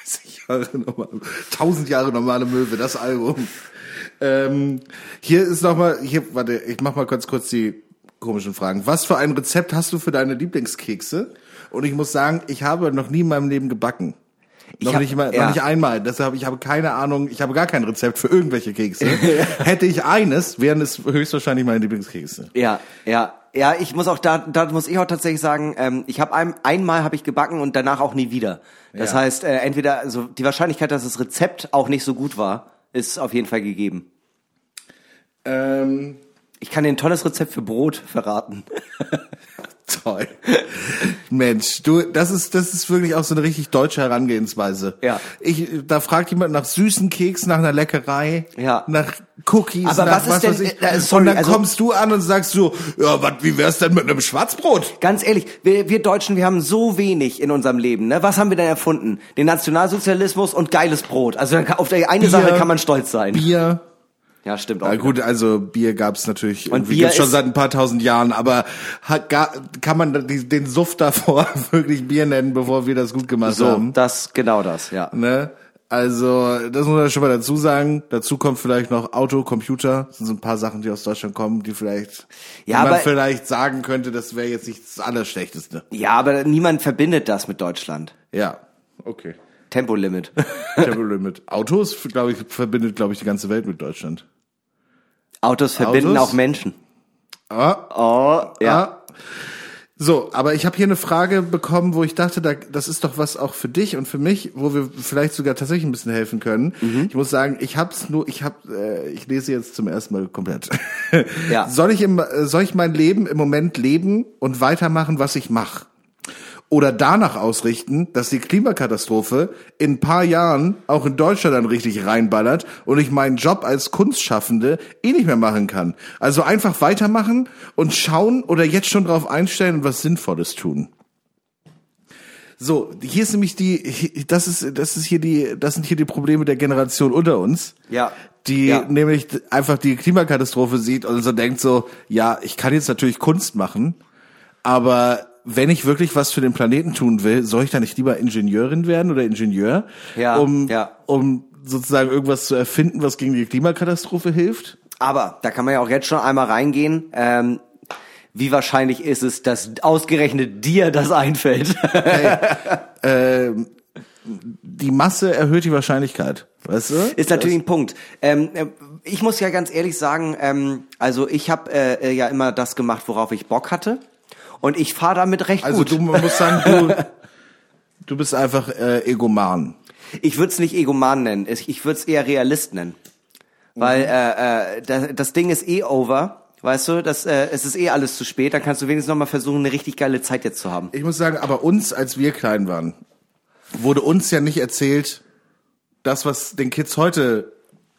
30 Jahre normale, 1000 Jahre normale Möwe, das Album. Ähm, hier ist noch mal, hier, warte, ich mach mal kurz kurz die komischen Fragen. Was für ein Rezept hast du für deine Lieblingskekse? Und ich muss sagen, ich habe noch nie in meinem Leben gebacken. Ich Noch hab- nicht mal, ja. noch nicht einmal. Deshalb, ich habe keine Ahnung, ich habe gar kein Rezept für irgendwelche Kekse. Hätte ich eines, wären es höchstwahrscheinlich meine Lieblingskekse. Ja, ja, ja. Ich muss auch da, da muss ich auch tatsächlich sagen, ähm, ich habe ein, einmal habe ich gebacken und danach auch nie wieder. Das Ja. heißt, äh, entweder also die Wahrscheinlichkeit, dass das Rezept auch nicht so gut war, ist auf jeden Fall gegeben. Ähm, Ich kann dir ein tolles Rezept für Brot verraten. toll. Mensch, du, das ist, das ist wirklich auch so eine richtig deutsche Herangehensweise. Ja. Ich, da fragt jemand nach süßen Keks, nach einer Leckerei, Ja. nach Cookies, Aber nach was ist denn- weiß ich. äh, sorry, und dann also- kommst du an und sagst so, ja, was, wie wär's denn mit einem Schwarzbrot? Ganz ehrlich, wir, wir Deutschen, wir haben so wenig in unserem Leben. Ne? Was haben wir denn erfunden? Den Nationalsozialismus und geiles Brot. Also auf die eine Bier, Sache kann man stolz sein. Bier. Ja, stimmt auch. Na gut, also Bier gab's natürlich Und Bier schon seit ein paar tausend Jahren, aber hat, gar, kann man den Suff davor wirklich Bier nennen, bevor wir das gut gemacht So, haben? das, genau das, ja. Ne? Also, das muss man schon mal dazu sagen. Dazu kommt vielleicht noch Auto, Computer. Das sind so ein paar Sachen, die aus Deutschland kommen, die vielleicht, Ja, man aber- vielleicht sagen könnte, das wäre jetzt nicht das Allerschlechteste. Ja, aber niemand verbindet das mit Deutschland. Ja, okay. Tempolimit. Tempolimit. Autos, glaube ich, verbindet, glaube ich, die ganze Welt mit Deutschland. Autos verbinden Autos? auch Menschen. Ah, Oh, ja. Ah. So, aber ich habe hier eine Frage bekommen, wo ich dachte, da, das ist doch was auch für dich und für mich, wo wir vielleicht sogar tatsächlich ein bisschen helfen können. Mhm. Ich muss sagen, ich hab's nur, ich hab, äh, ich lese jetzt zum ersten Mal komplett. Ja. Soll ich im, äh, soll ich mein Leben im Moment leben und weitermachen, was ich mache? Oder danach ausrichten, dass die Klimakatastrophe in ein paar Jahren auch in Deutschland dann richtig reinballert und ich meinen Job als Kunstschaffende eh nicht mehr machen kann. Also einfach weitermachen und schauen oder jetzt schon drauf einstellen und was Sinnvolles tun. So, hier ist nämlich die, das ist, das ist hier die, das sind hier die Probleme der Generation unter uns. Ja. Die Ja. nämlich einfach die Klimakatastrophe sieht und so denkt so, ja, ich kann jetzt natürlich Kunst machen, aber wenn ich wirklich was für den Planeten tun will, soll ich da nicht lieber Ingenieurin werden oder Ingenieur, Ja, um, ja. um sozusagen irgendwas zu erfinden, was gegen die Klimakatastrophe hilft? Aber da kann man ja auch jetzt schon einmal reingehen. Ähm, wie wahrscheinlich ist es, dass ausgerechnet dir das einfällt? Die Masse erhöht die Wahrscheinlichkeit, weißt du? Ist natürlich ein Punkt. Ähm, äh, ich muss ja ganz ehrlich sagen, ähm, also ich habe äh, äh, ja immer das gemacht, worauf ich Bock hatte. Und ich fahre damit recht Also gut. du man muss sagen, du, du bist einfach äh, Egoman. Ich würde es nicht Egoman nennen, ich, ich würde es eher Realist nennen. Weil äh, äh, das, das Ding ist eh over, weißt du, das, äh, es ist eh alles zu spät, dann kannst du wenigstens noch mal versuchen, eine richtig geile Zeit jetzt zu haben. Ich muss sagen, aber uns, als wir klein waren, wurde uns ja nicht erzählt, das, was den Kids heute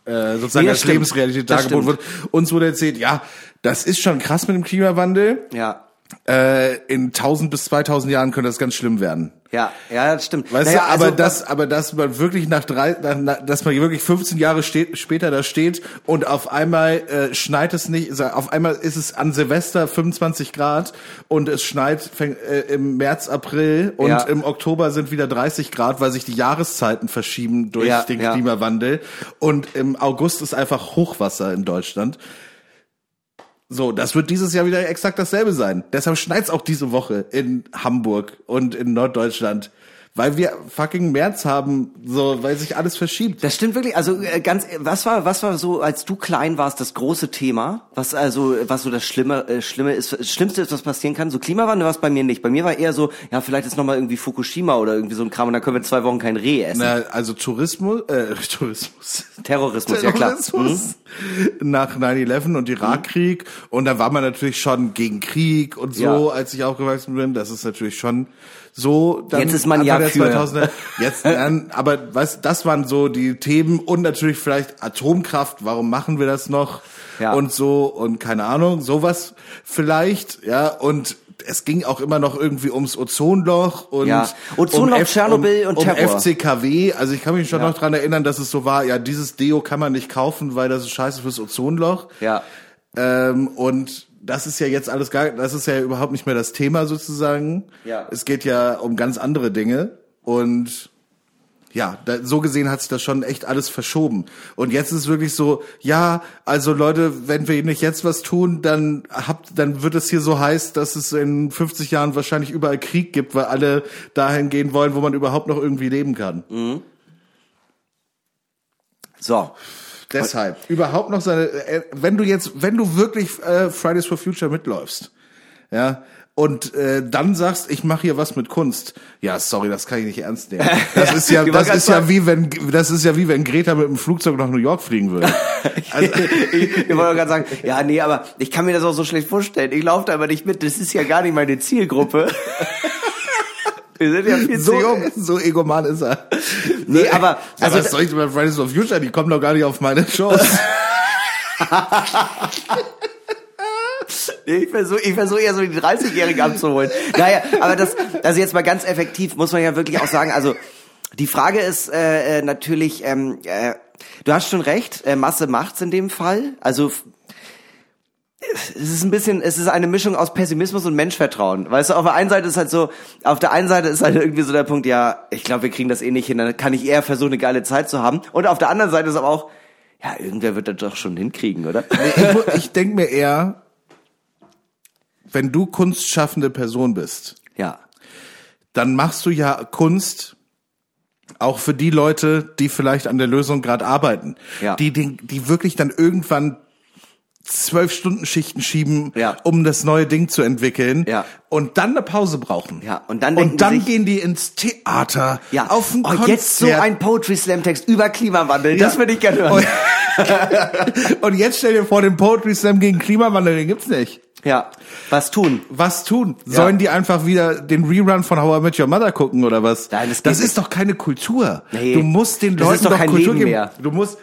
äh, sozusagen Nee, als stimmt. Lebensrealität dargeboten wird. Uns wurde erzählt, ja, das ist schon krass mit dem Klimawandel. Ja. Äh, in 1000 bis 2000 Jahren könnte das ganz schlimm werden. Ja, ja, das stimmt. Weißt Naja, du, aber also, das, aber dass man wirklich nach drei, nach, dass man wirklich 15 Jahre steht, später da steht und auf einmal äh, schneit es nicht, auf einmal ist es an Silvester 25 Grad und es schneit fäng, äh, im März, April und Ja. im Oktober sind wieder 30 Grad, weil sich die Jahreszeiten verschieben durch Ja, den ja. Klimawandel und im August ist einfach Hochwasser in Deutschland. So, das wird dieses Jahr wieder exakt dasselbe sein. Deshalb schneit's auch diese Woche in Hamburg und in Norddeutschland. Weil wir fucking März haben, so, weil sich alles verschiebt. Das stimmt wirklich. Also äh, ganz, was war, was war so, als du klein warst, das große Thema? Was also, was so das Schlimme, äh, Schlimme ist, das Schlimmste ist, was passieren kann? So Klimawandel war es bei mir nicht. Bei mir war eher so, ja, vielleicht ist noch mal irgendwie Fukushima oder irgendwie so ein Kram und dann können wir zwei Wochen kein Reh essen. Na, also Tourismus, äh, Tourismus. Terrorismus, ja klar. Terrorismus nach 9-11 und Irakkrieg. Und da war man natürlich schon gegen Krieg und so, Ja. als ich aufgewachsen bin. Das ist natürlich schon so. Dann Jetzt ist man Anfang ja für. 2000er. Jetzt, dann, aber was, das waren so die Themen und natürlich vielleicht Atomkraft. Warum machen wir das noch? Ja. Und so und keine Ahnung, sowas vielleicht, ja. Und es ging auch immer noch irgendwie ums Ozonloch und Ja. Ozonloch, Tschernobyl und um Terror. FCKW. Also ich kann mich schon Ja. noch dran erinnern, dass es so war, ja, dieses Deo kann man nicht kaufen, weil das ist scheiße fürs Ozonloch. Ja. Ähm, und das ist ja jetzt alles gar, das ist ja überhaupt nicht mehr das Thema sozusagen. Ja. Es geht ja um ganz andere Dinge. Und ja, da, so gesehen hat sich das schon echt alles verschoben. Und jetzt ist es wirklich so, ja, also Leute, wenn wir nicht jetzt was tun, dann habt, dann wird es hier so heiß, dass es in 50 Jahren wahrscheinlich überall Krieg gibt, weil alle dahin gehen wollen, wo man überhaupt noch irgendwie leben kann. So. Deshalb überhaupt noch seine, äh, wenn du jetzt, wenn du wirklich äh, Fridays for Future mitläufst, ja, und äh, dann sagst, ich mache hier was mit Kunst. Ja, sorry, das kann ich nicht ernst nehmen. Das ist ja, das ist ja wie wenn, das ist ja wie wenn Greta mit dem Flugzeug nach New York fliegen würde. Also, ich, ich wollte gerade sagen, ja, nee, aber ich kann mir das auch so schlecht vorstellen. Ich laufe da aber nicht mit. Das ist ja gar nicht meine Zielgruppe. Wir sind ja viel zu so, jung. so egoman ist er. Nee, aber, Also, was soll ich bei Fridays for Future? Die kommen doch gar nicht auf meine Shows. Nee, Ich versuche ich versuch eher so die 30-Jährigen abzuholen. Naja, aber das, also jetzt mal ganz effektiv muss man ja wirklich auch sagen, also die Frage ist äh, äh, natürlich, ähm, äh, du hast schon recht, äh, Masse macht's in dem Fall. Also es ist ein bisschen, es ist eine Mischung aus Pessimismus und Menschvertrauen. Weißt du, auf der einen Seite ist halt so, auf der einen Seite ist halt irgendwie so der Punkt, ja, ich glaube, wir kriegen das eh nicht hin, dann kann ich eher versuchen, eine geile Zeit zu haben. Und auf der anderen Seite ist aber auch, ja, irgendwer wird das doch schon hinkriegen, oder? ich ich denke mir eher, wenn du kunstschaffende Person bist, Ja. dann machst du ja Kunst auch für die Leute, die vielleicht an der Lösung gerade arbeiten, Ja. die, die, die wirklich dann irgendwann zwölf Stunden Schichten schieben, Ja. um das neue Ding zu entwickeln Ja. und dann eine Pause brauchen. Ja, und dann und dann sich- gehen die ins Theater, Ja, auf ein oh, Konzert. jetzt so ein Poetry Slam Text über Klimawandel, das Ja. würde ich gerne hören. Und, und jetzt stell dir vor, den Poetry Slam gegen Klimawandel, den gibt's nicht. ja, was tun? Was tun? Sollen die einfach wieder den Rerun von How I Met Your Mother gucken oder was? Nein, das das nicht. ist doch keine Kultur. Nee. Du musst den Das Leuten doch doch, Kultur Leben geben. mehr. Du musst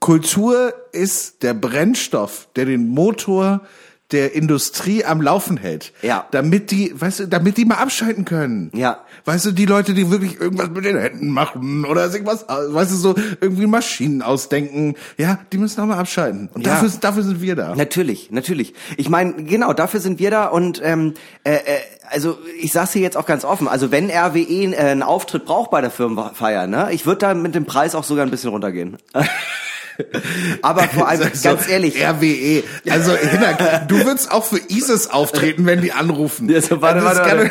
Kultur ist der Brennstoff, der den Motor der Industrie am Laufen hält. Ja. Damit die, weißt du, damit die mal abschalten können. Ja. Weißt du, die Leute, die wirklich irgendwas mit den Händen machen oder sich was, weißt du, so irgendwie Maschinen ausdenken, ja, die müssen auch mal abschalten. Und Ja. dafür, dafür sind wir da. Natürlich, natürlich. Ich meine, genau, dafür sind wir da und ähm, äh, äh, also ich sag's hier jetzt auch ganz offen, also wenn RWE äh, einen Auftritt braucht bei der Firmenfeier, ne, ich würde da mit dem Preis auch sogar ein bisschen runtergehen. Aber vor allem, So, ganz ehrlich, RWE. Also, Hinak, du würdest auch für ISIS auftreten, wenn die anrufen. Ja, so, warte, warte, warte.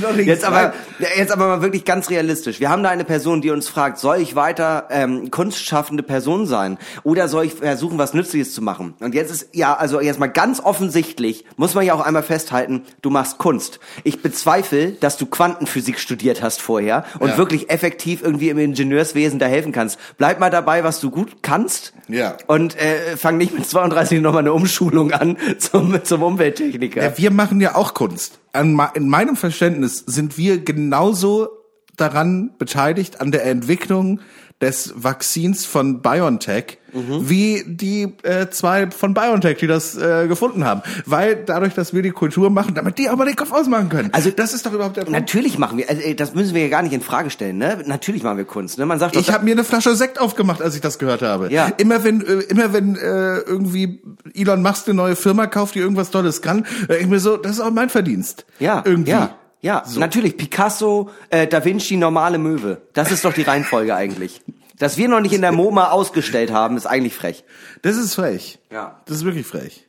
doch- Jetzt aber, jetzt aber mal wirklich ganz realistisch. Wir haben da eine Person, die uns fragt, soll ich weiter ähm, kunstschaffende Person sein oder soll ich versuchen, was Nützliches zu machen? Und jetzt ist ja, also jetzt mal ganz offensichtlich, muss man ja auch einmal festhalten, du machst Kunst. Ich bezweifle, dass du Quantenphysik studiert hast vorher und Ja. wirklich effektiv irgendwie im Ingenieurswesen da helfen kannst. Bleib mal dabei, was du gut kannst. Ja. Und äh, fang nicht mit 32 nochmal eine Umschulung an zum, zum Umwelttechniker. Ja, wir machen ja auch Kunst. An, in meinem Verständnis sind wir genauso daran beteiligt an der Entwicklung des Vakzins von BioNTech, Mhm. wie die äh, zwei von BioNTech, die das äh, gefunden haben. Weil dadurch, dass wir die Kultur machen, damit die auch mal den Kopf ausmachen können. Also- das ist doch überhaupt der Punkt. Natürlich machen wir, also, das müssen wir ja gar nicht in Frage stellen, ne? Natürlich machen wir Kunst, ne? Man sagt doch, Ich habe mir eine Flasche Sekt aufgemacht, als ich das gehört habe. Ja. Immer wenn, äh, immer wenn äh, irgendwie Elon Musk eine neue Firma kauft, die irgendwas Tolles kann, äh, ich mir so, das ist auch mein Verdienst. ja, irgendwie. ja, ja, natürlich. Picasso, äh, Da Vinci, normale Möwe. Das ist doch die Reihenfolge eigentlich. Dass wir noch nicht in der MoMA ausgestellt haben, ist eigentlich frech. Das ist frech. Ja. Das ist wirklich frech.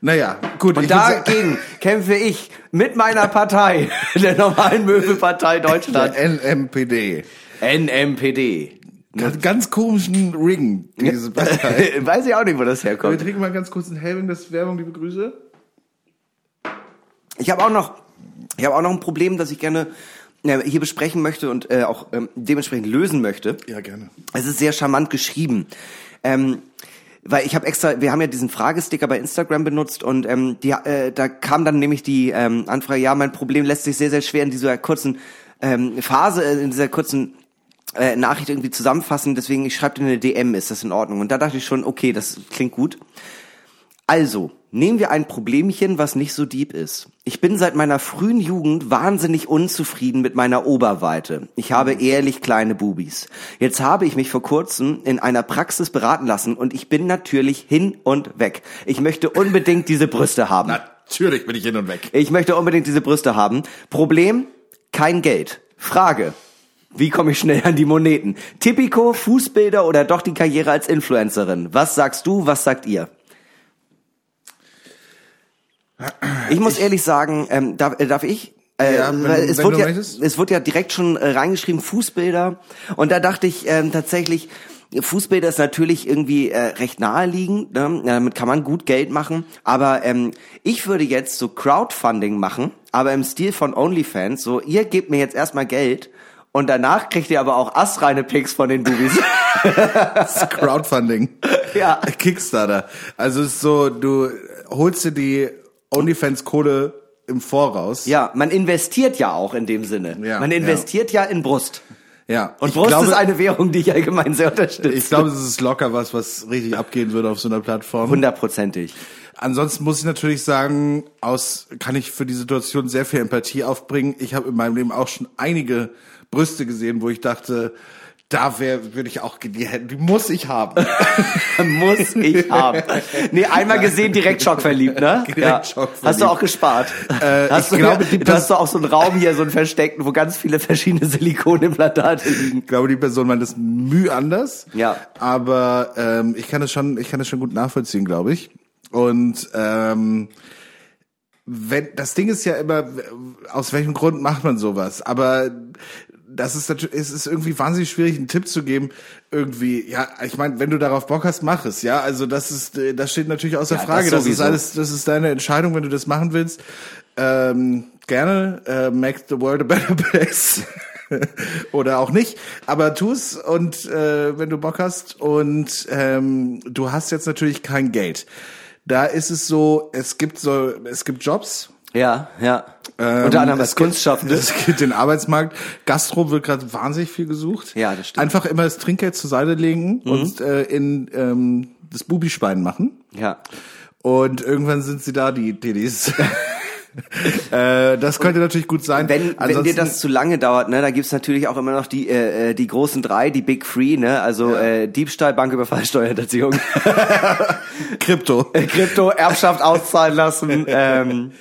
Naja, gut. Und dagegen kämpfe ich mit meiner Partei, der normalen Möwepartei Deutschland, der NMPD. NMPD. Ganz, ganz komischen Ring, diese Partei. Weiß ich auch nicht, wo das Wir herkommt. trinken mal ganz kurz einen Helming, das Werbung, liebe Grüße. Ich habe auch noch, ich habe auch noch ein Problem, das ich gerne hier besprechen möchte und äh, auch ähm, dementsprechend lösen möchte. Ja, gerne. Es ist sehr charmant geschrieben. Ähm, weil ich habe extra, wir haben ja diesen Fragesticker bei Instagram benutzt und ähm, die, äh, da kam dann nämlich die ähm, Anfrage, ja, mein Problem lässt sich sehr, sehr schwer in dieser kurzen ähm, Phase, äh, in dieser kurzen äh, Nachricht irgendwie zusammenfassen, deswegen ich schreibe dir eine DM, ist das in Ordnung? Und da dachte ich schon, okay, das klingt gut. Also, nehmen wir ein Problemchen, was nicht so deep ist. Ich bin seit meiner frühen Jugend wahnsinnig unzufrieden mit meiner Oberweite. Ich habe ehrlich kleine Bubis. Jetzt habe ich mich vor kurzem in einer Praxis beraten lassen und ich bin natürlich hin und weg. Ich möchte unbedingt diese Brüste haben. Natürlich bin ich hin und weg. Ich möchte unbedingt diese Brüste haben. Problem? Kein Geld. Frage. Wie komme ich schnell an die Moneten? Tipico, Fußbilder oder doch die Karriere als Influencerin? Was sagst du, was sagt ihr? Ich muss ehrlich sagen, ähm, darf, äh, darf ich? Äh, Ja, wenn es, wenn wird ja, möchtest. es wird ja direkt schon äh, reingeschrieben, Fußbilder. Und da dachte ich ähm, tatsächlich, Fußbilder ist natürlich irgendwie äh, recht naheliegend, ne? damit kann man gut Geld machen. Aber ähm, ich würde jetzt so Crowdfunding machen, aber im Stil von OnlyFans. So, ihr gebt mir jetzt erstmal Geld und danach kriegt ihr aber auch astreine Pics von den Bubis. Das Crowdfunding. Ja. Kickstarter. Also es ist so, du holst dir die OnlyFans-Kohle im Voraus. ja, man investiert ja auch in dem Sinne. Ja, man investiert ja. in Brust. Ja. Und Brust glaube, ist eine Währung, die ich allgemein sehr unterstütze. Ich glaube, es ist locker was, was richtig abgehen würde auf so einer Plattform. Hundertprozentig. Ansonsten muss ich natürlich sagen, aus kann ich für die Situation sehr viel Empathie aufbringen. Ich habe in meinem Leben auch schon einige Brüste gesehen, wo ich dachte, da wäre, würde ich auch, die, die muss ich haben. Muss ich haben. Nee, einmal gesehen, direkt schockverliebt, ne? Direkt schockverliebt. Hast du auch gespart? Äh, hast ich du, glaube, die du hast doch auch so einen Raum hier, so einen versteckten, wo ganz viele verschiedene Silikonimplantate liegen. Ich glaube, die Person meint das müh anders. Ja. Aber ähm, ich kann es schon, ich kann es schon gut nachvollziehen, glaube ich. Und ähm, wenn das Ding ist ja immer, aus welchem Grund macht man sowas? Aber das ist natürlich, es ist irgendwie wahnsinnig schwierig, einen Tipp zu geben. Irgendwie, ja, ich meine, wenn du darauf Bock hast, mach es. Ja, also das ist, äh, das steht natürlich außer Ja, Frage. das Das, ist alles, das ist deine Entscheidung, wenn du das machen willst. Ähm, gerne, äh, make the world a better place. Oder auch nicht, aber tu es und äh, wenn du Bock hast und ähm, du hast jetzt natürlich kein Geld. Da ist es so, es gibt so, es gibt Jobs, Ja, ja. ähm, Unter anderem gibt- Kunstschaffende. Es gibt den Arbeitsmarkt. Gastro wird gerade wahnsinnig viel gesucht. Ja, das stimmt. Einfach immer das Trinkgeld zur Seite legen und äh, in ähm, das Bubischwein machen. Ja. Und irgendwann sind sie da, die Tiddies. äh, das könnte natürlich gut sein. Wenn, wenn dir das zu lange dauert, ne, da gibt's natürlich auch immer noch die äh, äh, die großen drei, die Big Three, ne, also äh, Diebstahl, Banküberfall, Steuerhinterziehung, Krypto. Krypto, Erbschaft auszahlen lassen, ähm,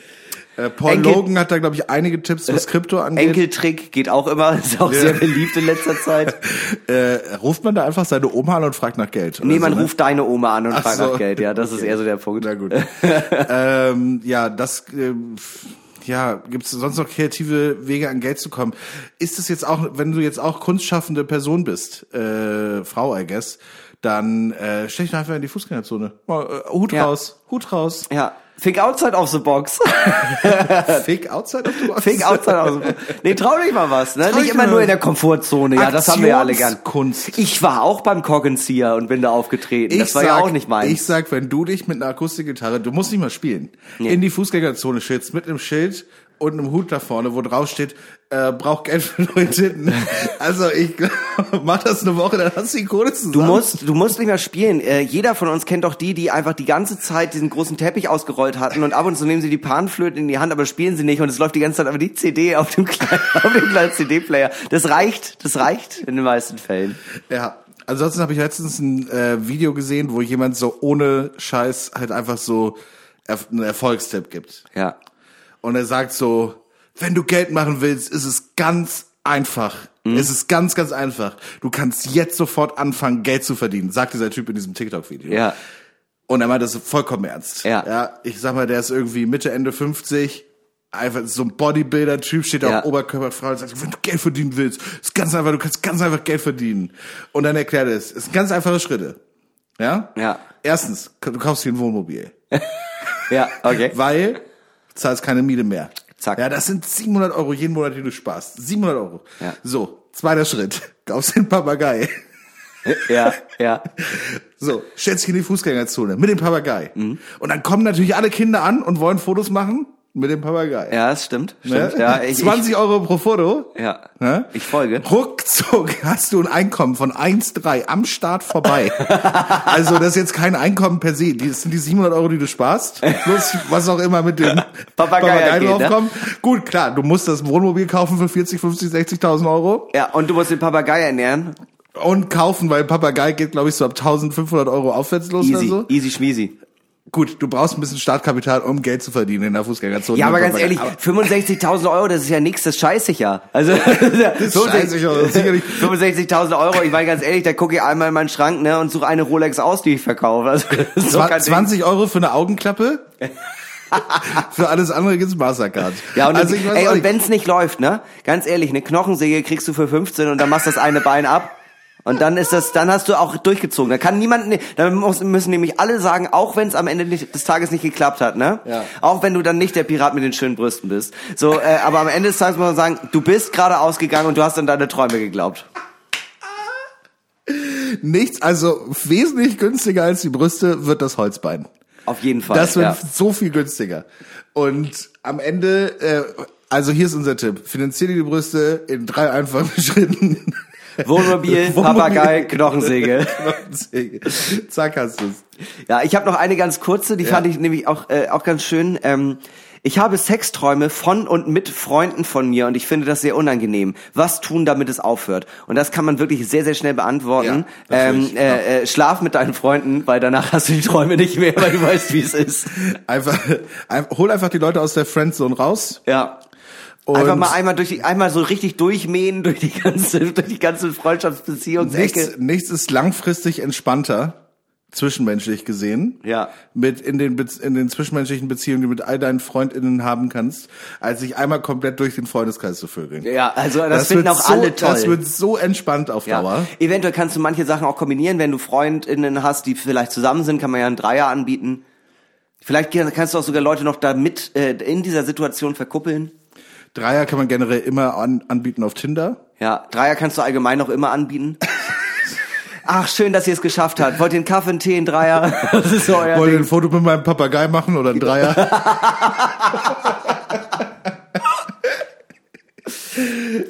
Äh, Paul Enkel- Logan hat da, glaube ich, einige Tipps, was Krypto angeht. Enkeltrick geht auch immer, ist auch Ja. sehr beliebt in letzter Zeit. Äh, ruft man da einfach seine Oma an und fragt nach Geld? Nee, man so, ne? ruft deine Oma an und Ach fragt so. nach Geld, ja, das ist eher so der Punkt. Na gut. ähm, ja, das, äh, ja, gibt es sonst noch kreative Wege an Geld zu kommen? Ist es jetzt auch, wenn du jetzt auch kunstschaffende Person bist, äh, Frau, I guess, dann äh, dich doch einfach in die Fußgängerzone. Mal, äh, Hut Ja. raus, Hut raus. Ja, think outside of the box. Fake outside of the box. think outside of the box. Nee, trau dich mal was, ne? Trau Nicht immer nur in der Komfortzone, ja, das haben wir ja alle gern. Aktionskunst. Ich war auch beim Coggenzieher und bin da aufgetreten. das war sag, ja auch nicht meins. Ich sag, wenn du dich mit einer Akustikgitarre, du musst nicht mal spielen, Nee. in die Fußgängerzone schützt, mit einem Schild und einem Hut da vorne, wo drauf steht, äh, braucht Geld für neue Titten. also ich glaub, mach das eine Woche, dann hast du die Kohle zusammen. Du musst, du musst nicht mehr spielen. Äh, jeder von uns kennt doch die, die einfach die ganze Zeit diesen großen Teppich ausgerollt hatten und ab und zu nehmen sie die Panflöte in die Hand, aber spielen sie nicht und es läuft die ganze Zeit aber die CD auf dem kleinen, auf dem kleinen CD-Player. Das reicht, das reicht in den meisten Fällen. Ja. Ansonsten habe ich letztens ein äh, Video gesehen, wo jemand so ohne Scheiß halt einfach so erf einen Erfolgstipp gibt. Ja. Und er sagt so, wenn du Geld machen willst, ist es ganz einfach. Mhm. Es ist ganz, ganz einfach. Du kannst jetzt sofort anfangen, Geld zu verdienen, sagt dieser Typ in diesem TikTok-Video. Ja. Und er meint das vollkommen ernst. Ja. ja. Ich sag mal, der ist irgendwie Mitte, Ende 50. Einfach so ein Bodybuilder-Typ steht Ja. auf Oberkörperfrei und sagt, wenn du Geld verdienen willst, ist ganz einfach, du kannst ganz einfach Geld verdienen. Und dann erklärt er es. Es sind ganz einfache Schritte. Ja? Ja. Erstens, du kaufst dir ein Wohnmobil. Ja, okay. Weil zahlst keine Miete mehr. Zack. Ja, das sind 700 Euro jeden Monat, die du sparst. 700 Euro. Ja. So, zweiter Schritt. Kaufst den Papagei. Ja, ja. So, stellst dich in die Fußgängerzone mit dem Papagei. Mhm. Und dann kommen natürlich alle Kinder an und wollen Fotos machen mit dem Papagei. Ja, das stimmt. Ne? Stimmt. Ja, ich, 20 Euro pro Foto. ich, ja. Ne? Ich folge. Ruckzuck hast du ein Einkommen von 1,3 am Start vorbei. also das ist jetzt kein Einkommen per se. Das sind die 700 Euro, die du sparst. Plus was auch immer mit dem Papagei angeht, ne? draufkommt. Gut, klar, du musst das Wohnmobil kaufen für 40, 50, 60.000 Euro. Ja, und du musst den Papagei ernähren. Und kaufen, weil Papagei geht, glaube ich, so ab 1500 Euro aufwärts los Easy, oder so. easy schmeasy. Gut, du brauchst ein bisschen Startkapital, um Geld zu verdienen in der Fußgängerzone. Ja, aber ganz ehrlich, 65.000 Euro, das ist ja nichts, das scheiße ich ja. Also, scheiße ich auch, sicherlich. 65.000 Euro, ich meine ganz ehrlich, da gucke ich einmal in meinen Schrank ne, und suche eine Rolex aus, die ich verkaufe. Also, so Zwa- kein Ding. 20 Euro für eine Augenklappe? für alles andere gibt's Mastercard. Ja, und, also ey, und nicht. wenn's nicht läuft, ne? Ganz ehrlich, eine Knochensäge kriegst du für 15 und dann machst du das eine Bein ab. Und dann ist das, dann hast du auch durchgezogen. Da kann niemand, dann müssen nämlich alle sagen, auch wenn es am Ende nicht, des Tages nicht geklappt hat, ne? Ja. Auch wenn du dann nicht der Pirat mit den schönen Brüsten bist. So, äh, aber am Ende des Tages muss man sagen, du bist gerade ausgegangen und du hast an deine Träume geglaubt. Nichts, also wesentlich günstiger als die Brüste wird das Holzbein. Auf jeden Fall. Das wird ja. so viel günstiger. Und am Ende, äh, also hier ist unser Tipp. Finanziere die Brüste in drei einfachen Schritten. Wohnmobil, Papagei, Knochensäge. Knochensäge. Zack, hast du's. Ja, ich habe noch eine ganz kurze, die Ja. fand ich nämlich auch, äh, auch ganz schön. Ähm, ich habe Sexträume von und mit Freunden von mir und ich finde das sehr unangenehm. Was tun, damit es aufhört? Und das kann man wirklich sehr, sehr schnell beantworten. Ja, ähm, äh, äh, schlaf mit deinen Freunden, weil danach hast du die Träume nicht mehr, weil du weißt, wie es ist. Einfach, ein, hol einfach die Leute aus der Friendzone raus. Ja. Und Einfach mal einmal durch die, einmal so richtig durchmähen durch die ganze, durch die ganze nichts, Freundschaftsbeziehungsecke. nichts ist langfristig entspannter, zwischenmenschlich gesehen. Ja. Mit in den, in den zwischenmenschlichen Beziehungen, die du mit all deinen FreundInnen haben kannst, als sich einmal komplett durch den Freundeskreis zu vögeln. Ja, also das, finden wird auch so, alle toll. Das wird so entspannt auf Ja. Dauer. Eventuell kannst du manche Sachen auch kombinieren, wenn du FreundInnen hast, die vielleicht zusammen sind, kann man ja einen Dreier anbieten. Vielleicht kannst du auch sogar Leute noch da mit äh, in dieser Situation verkuppeln. Dreier kann man generell immer an, anbieten auf Tinder. Ja, Dreier kannst du allgemein noch immer anbieten. Ach, schön, dass ihr es geschafft habt. Wollt ihr einen Kaffee, einen Tee, einen Dreier? Das ist so euer Wollt ihr ein Foto mit meinem Papagei machen oder ein Dreier?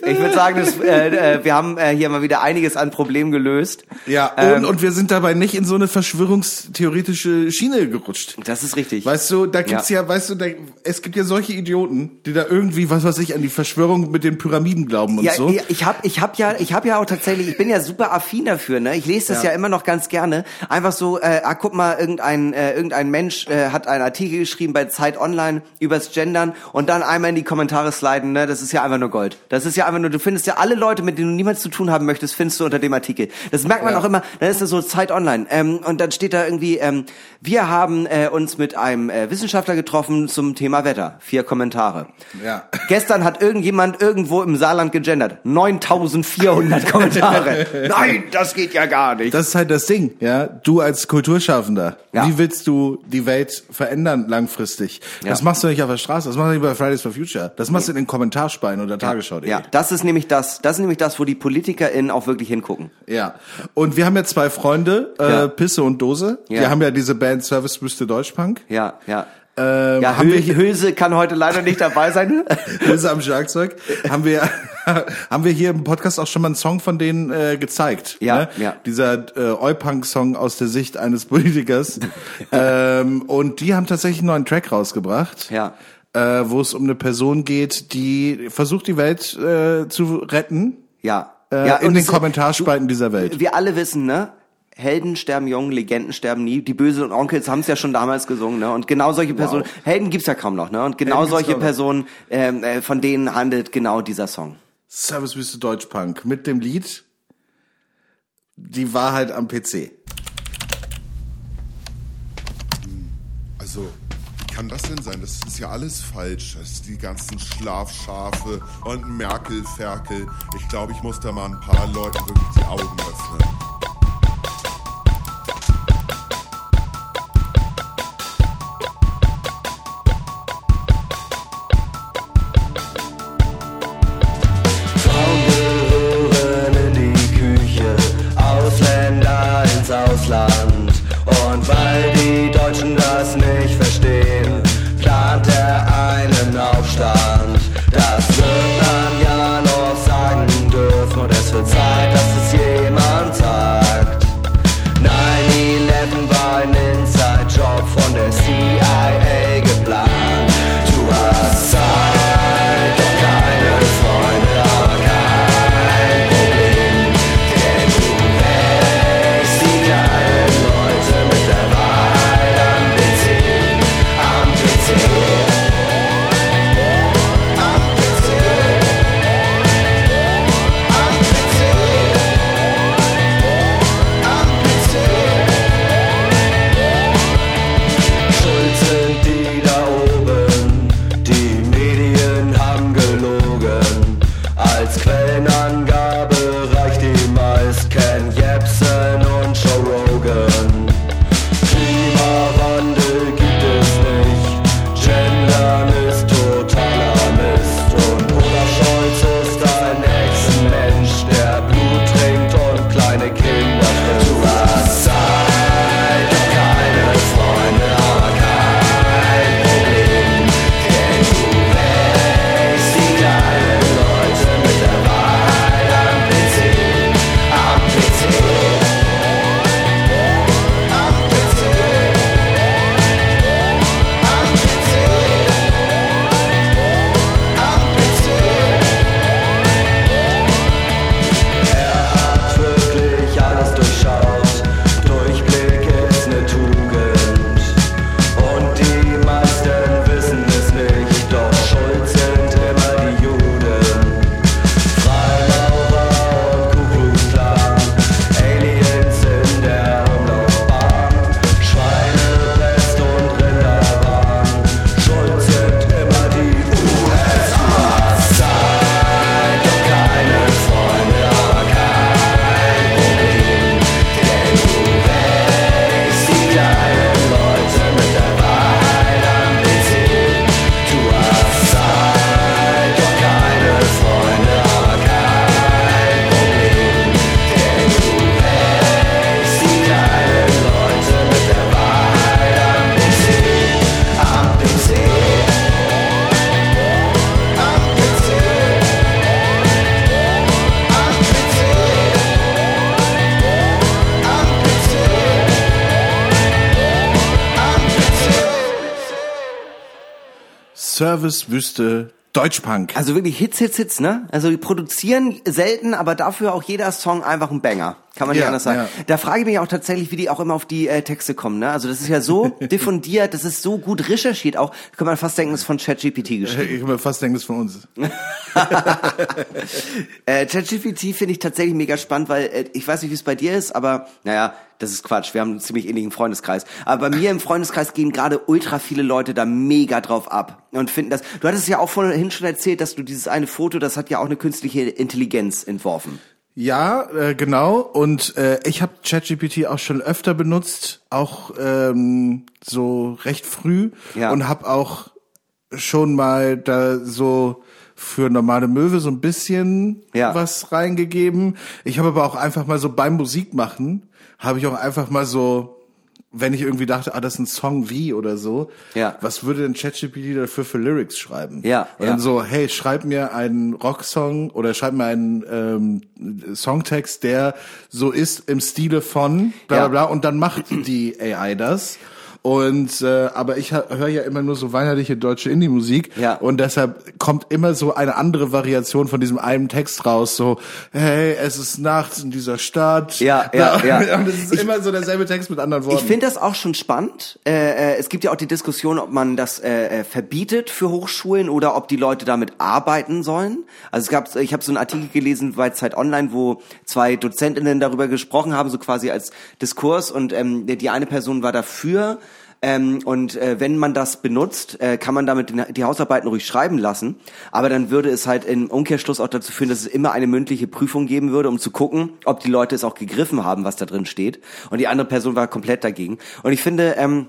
Ich würde sagen, das, äh, äh, wir haben äh, hier mal wieder einiges an Problemen gelöst. ja, und, Ähm, und wir sind dabei nicht in so eine verschwörungstheoretische Schiene gerutscht. Das ist richtig. Weißt du, da gibt's ja, weißt du, da, es gibt ja solche Idioten, die da irgendwie, was weiß ich, an die Verschwörung mit den Pyramiden glauben und ja, so. ja, ich habe ich hab ja ich habe ja auch tatsächlich ich bin ja super affin dafür ne ich lese das ja, Ja. immer noch ganz gerne einfach so äh, ah, guck mal irgendein äh, irgendein Mensch äh, hat einen Artikel geschrieben bei Zeit Online übers Gendern und dann einmal in die Kommentare sliden ne das ist ja einfach nur Gold das ist ja einfach nur du findest ja alle Leute mit denen du niemals zu tun haben möchtest findest du unter dem Artikel das merkt man Ja. auch immer dann ist das so Zeit Online ähm, und dann steht da irgendwie ähm, wir haben äh, uns mit einem äh, Wissenschaftler getroffen zum Thema Wetter vier Kommentare Ja. Gestern hat irgendjemand irgendwo im Saarland gegendert. 9400 Kommentare. Nein, das geht ja gar nicht. Das ist halt das Ding, ja. Du als Kulturschaffender, Ja. wie willst du die Welt verändern langfristig? Das Ja. machst du nicht auf der Straße, das machst du nicht bei Fridays for Future. Das machst du in den Kommentarspalten oder Tagesschau.de. ja, das ist nämlich das, das ist nämlich das, wo die PolitikerInnen auch wirklich hingucken. Ja. Und wir haben ja zwei Freunde, äh, Ja. Pisse und Dose. Ja. Wir haben ja diese Band Servicebüste Deutschpunk. Ja, ja. Ähm, Ja, haben wir Hülse kann heute leider nicht dabei sein. Pisse am Schlagzeug. haben wir haben wir hier im Podcast auch schon mal einen Song von denen äh, gezeigt. Ja, ne? ja. Dieser äh, Oi-Punk-Song aus der Sicht eines Politikers. ähm, und die haben tatsächlich einen neuen Track rausgebracht. Ja. Äh, wo es um eine Person geht, die versucht, die Welt äh, zu retten. Ja. Äh, ja in den Kommentarspalten dieser Welt. Wir alle wissen, ne? Helden sterben jung, Legenden sterben nie. Die Böse und Onkels haben es ja schon damals gesungen, ne? Und genau solche Personen, Helden gibt's ja kaum noch, ne? Und genau Helden solche. Personen, ähm, äh, von denen handelt genau dieser Song. Servicebüste Deutschpunk mit dem Lied Die Wahrheit am PC. Also, wie kann das denn sein? Das ist ja alles falsch. Das ist die ganzen Schlafschafe und Merkel-Ferkel. Ich glaube, ich muss da mal ein paar Leuten wirklich die Augen öffnen. Servicewüste Deutschpunk. Also wirklich Hits, Hits, Hits, ne? Also die produzieren selten, aber dafür auch jeder Song einfach ein Banger. Kann man nicht Ja, anders sagen. ja. Da frage ich mich auch tatsächlich, wie die auch immer auf die äh, Texte kommen, ne? Also das ist ja so diffundiert, das ist so gut recherchiert auch. Kann man fast denken, das ist von ChatGPT geschrieben. ich kann mir fast denken, das ist von uns. Äh, ChatGPT finde ich tatsächlich mega spannend, weil äh, ich weiß nicht, wie es bei dir ist, aber naja, das ist Quatsch. Wir haben einen ziemlich ähnlichen Freundeskreis. Aber bei mir im Freundeskreis gehen gerade ultra viele Leute da mega drauf ab und finden das. Du hattest ja auch vorhin schon erzählt, dass du dieses eine Foto, das hat ja auch eine künstliche Intelligenz entworfen. Ja, äh, genau. Und äh, ich habe ChatGPT auch schon öfter benutzt, auch ähm, so recht früh Ja. und habe auch schon mal da so für normale Möwe so ein bisschen Ja. was reingegeben. Ich habe aber auch einfach mal so beim Musikmachen habe ich auch einfach mal so, wenn ich irgendwie dachte, ah, das ist ein Song wie oder so, Ja. was würde denn ChatGPT dafür für Lyrics schreiben? Ja, Und dann ja. so, hey, schreib mir einen Rocksong oder schreib mir einen ähm, Songtext, der so ist im Stile von bla bla bla und dann macht die AI das. Und äh, aber ich höre ja immer nur so weinerliche deutsche Indie-Musik Ja. und deshalb kommt immer so eine andere Variation von diesem einen Text raus. So, hey, es ist nachts in dieser Stadt. Ja, ja, ja. Und es ist immer so derselbe Text mit anderen Worten. Ich finde das auch schon spannend. Äh, äh, es gibt ja auch die Diskussion, ob man das äh, äh, verbietet für Hochschulen oder ob die Leute damit arbeiten sollen. Also es gab, ich habe so einen Artikel gelesen bei Zeit Online, wo zwei Dozentinnen darüber gesprochen haben, so quasi als Diskurs und ähm, die eine Person war dafür. Ähm, und äh, wenn man das benutzt, äh, kann man damit die Hausarbeiten ruhig schreiben lassen. Aber dann würde es halt im Umkehrschluss auch dazu führen, dass es immer eine mündliche Prüfung geben würde, um zu gucken, ob die Leute es auch gegriffen haben, was da drin steht. Und die andere Person war komplett dagegen. Und ich finde, ähm,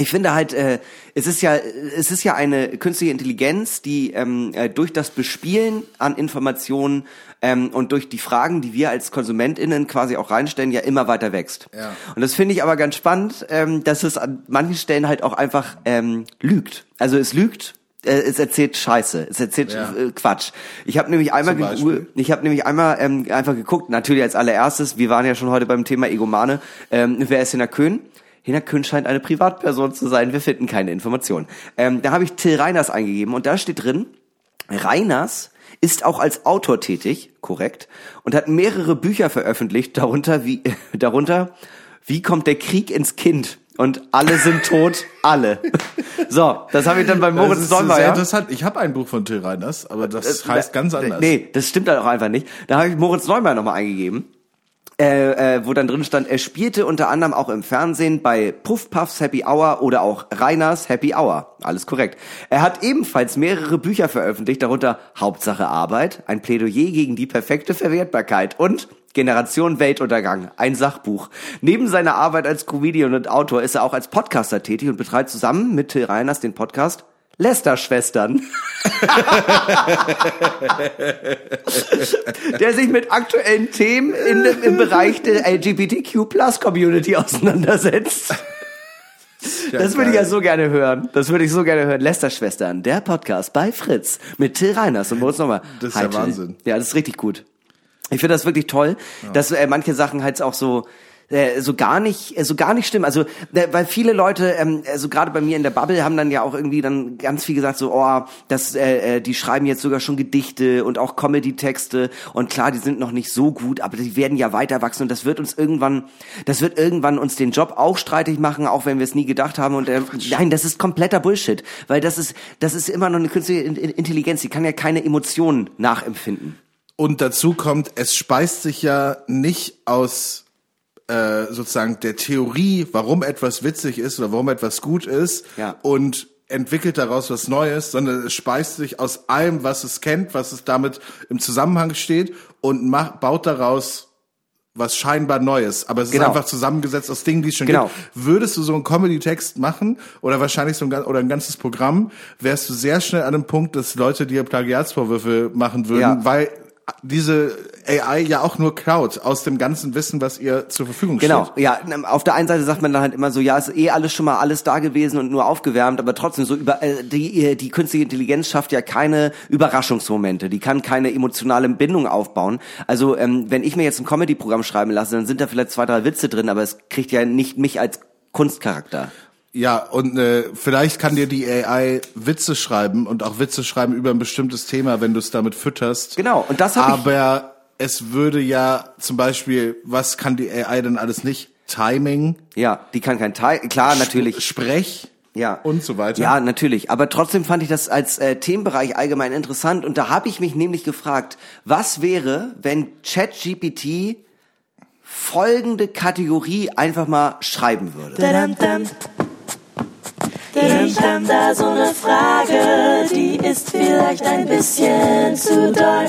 ich finde halt, äh, es ist ja, es ist ja eine künstliche Intelligenz, die ähm, äh, durch das Bespielen an Informationen ähm, und durch die Fragen, die wir als KonsumentInnen quasi auch reinstellen, ja immer weiter wächst. Ja. Und das finde ich aber ganz spannend, ähm, dass es an manchen Stellen halt auch einfach ähm, lügt. Also es lügt. äh, Es erzählt Scheiße, es erzählt Ja. äh, Quatsch. Ich habe nämlich einmal, ich habe nämlich einmal ähm, einfach geguckt. Natürlich als allererstes, wir waren ja schon heute beim Thema Egomane. Ähm, wer ist Hina Köhn? Hina Köhn scheint eine Privatperson zu sein. Wir finden keine Informationen. Ähm, da habe ich Till Reiners eingegeben und da steht drin, Reiners ist auch als Autor tätig, korrekt, und hat mehrere Bücher veröffentlicht, darunter wie, darunter, wie kommt der Krieg ins Kind? Und alle sind tot, alle. So, das habe ich dann bei das Moritz ist sehr interessant. Ich habe ein Buch von Till Reiners, aber das heißt ganz anders. Nee, das stimmt halt auch einfach nicht. Da habe ich Moritz Neumeier nochmal eingegeben. Äh, äh, wo dann drin stand, er spielte unter anderem auch im Fernsehen bei Puff Puffs Happy Hour oder auch Reiners Happy Hour. Alles korrekt. Er hat ebenfalls mehrere Bücher veröffentlicht, darunter Hauptsache Arbeit, ein Plädoyer gegen die perfekte Verwertbarkeit und Generation Weltuntergang, ein Sachbuch. Neben seiner Arbeit als Comedian und Autor ist er auch als Podcaster tätig und betreibt zusammen mit Till Reiners den Podcast Lester-Schwestern. der sich mit aktuellen Themen in, im Bereich der LGBTQ-Plus-Community auseinandersetzt. das würde ich ja so gerne hören. Das würde ich so gerne hören. Lester-Schwestern, der Podcast bei Fritz mit Till Reiners und Moritz nochmal. Das ist ja Wahnsinn. Ja, das ist richtig gut. Ich finde das wirklich toll, dass äh, manche Sachen halt auch so äh, so gar nicht äh, so gar nicht stimmen. Also äh, weil viele Leute ähm, so gerade bei mir in der Bubble haben dann ja auch irgendwie dann ganz viel gesagt so oh das äh, die schreiben jetzt sogar schon Gedichte und auch Comedy Texte und klar die sind noch nicht so gut aber die werden ja weiter wachsen. Und das wird uns irgendwann das wird irgendwann uns den Job auch streitig machen auch wenn wir es nie gedacht haben. Und äh, nein das ist kompletter Bullshit. Weil das ist das ist immer noch eine künstliche In- In- Intelligenz. Die kann ja keine Emotionen nachempfinden. Und dazu kommt, es speist sich ja nicht aus äh, sozusagen der Theorie, warum etwas witzig ist oder warum etwas gut ist Ja. und entwickelt daraus was Neues, sondern es speist sich aus allem, was es kennt, was es damit im Zusammenhang steht und macht, baut daraus was scheinbar Neues, aber es ist Genau. einfach zusammengesetzt aus Dingen, die es schon Genau. gibt. Würdest du so einen Comedy-Text machen oder wahrscheinlich so ein, oder ein ganzes Programm, wärst du sehr schnell an einem Punkt, dass Leute dir Plagiatsvorwürfe machen würden, Ja. weil diese AI ja auch nur klaut aus dem ganzen Wissen, was ihr zur Verfügung Genau, steht. ja. Auf der einen Seite sagt man dann halt immer so, ja, ist eh alles schon mal alles da gewesen und nur aufgewärmt, aber trotzdem so über äh, die äh, die künstliche Intelligenz schafft ja keine Überraschungsmomente, die kann keine emotionale Bindung aufbauen. Also ähm, wenn ich mir jetzt ein Comedy-Programm schreiben lasse, dann sind da vielleicht zwei drei Witze drin, aber es kriegt ja nicht mich als Kunstcharakter. Ja, und äh, vielleicht kann dir die AI Witze schreiben und auch Witze schreiben über ein bestimmtes Thema, wenn du es damit fütterst. Genau, und das hab ich- Aber es würde ja zum Beispiel, was kann die AI denn alles nicht? Timing, Ja, die kann kein Teil. Klar, natürlich. Sprech Ja. und so weiter. Ja, natürlich. Aber trotzdem fand ich das als äh, Themenbereich allgemein interessant. Und da habe ich mich nämlich gefragt, was wäre, wenn ChatGPT folgende Kategorie einfach mal schreiben würde? Dam. Ich hab da so eine Frage, die ist vielleicht ein bisschen zu doll.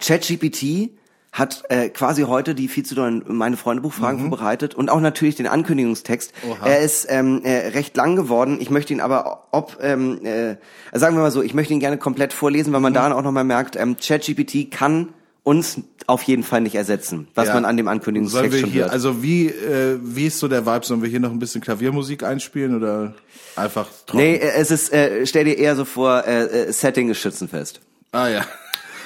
ChatGPT hat äh, quasi heute die viel zu dollen meine Freunde Buchfragen Mhm. vorbereitet und auch natürlich den Ankündigungstext. Er ist ähm, äh, recht lang geworden. Ich möchte ihn aber, ob ähm, äh, sagen wir mal so, ich möchte ihn gerne komplett vorlesen, weil man Mhm. daran auch nochmal merkt, ähm, ChatGPT kann uns auf jeden Fall nicht ersetzen, was Ja. man an dem Ankündigungstext schon hier, hört. also wie, äh, wie ist so der Vibe? Sollen wir hier noch ein bisschen Klaviermusik einspielen oder einfach trocken? nee, äh, es ist, äh, stell dir eher so vor, äh, äh, Setting ist Schützenfest. Ah ja.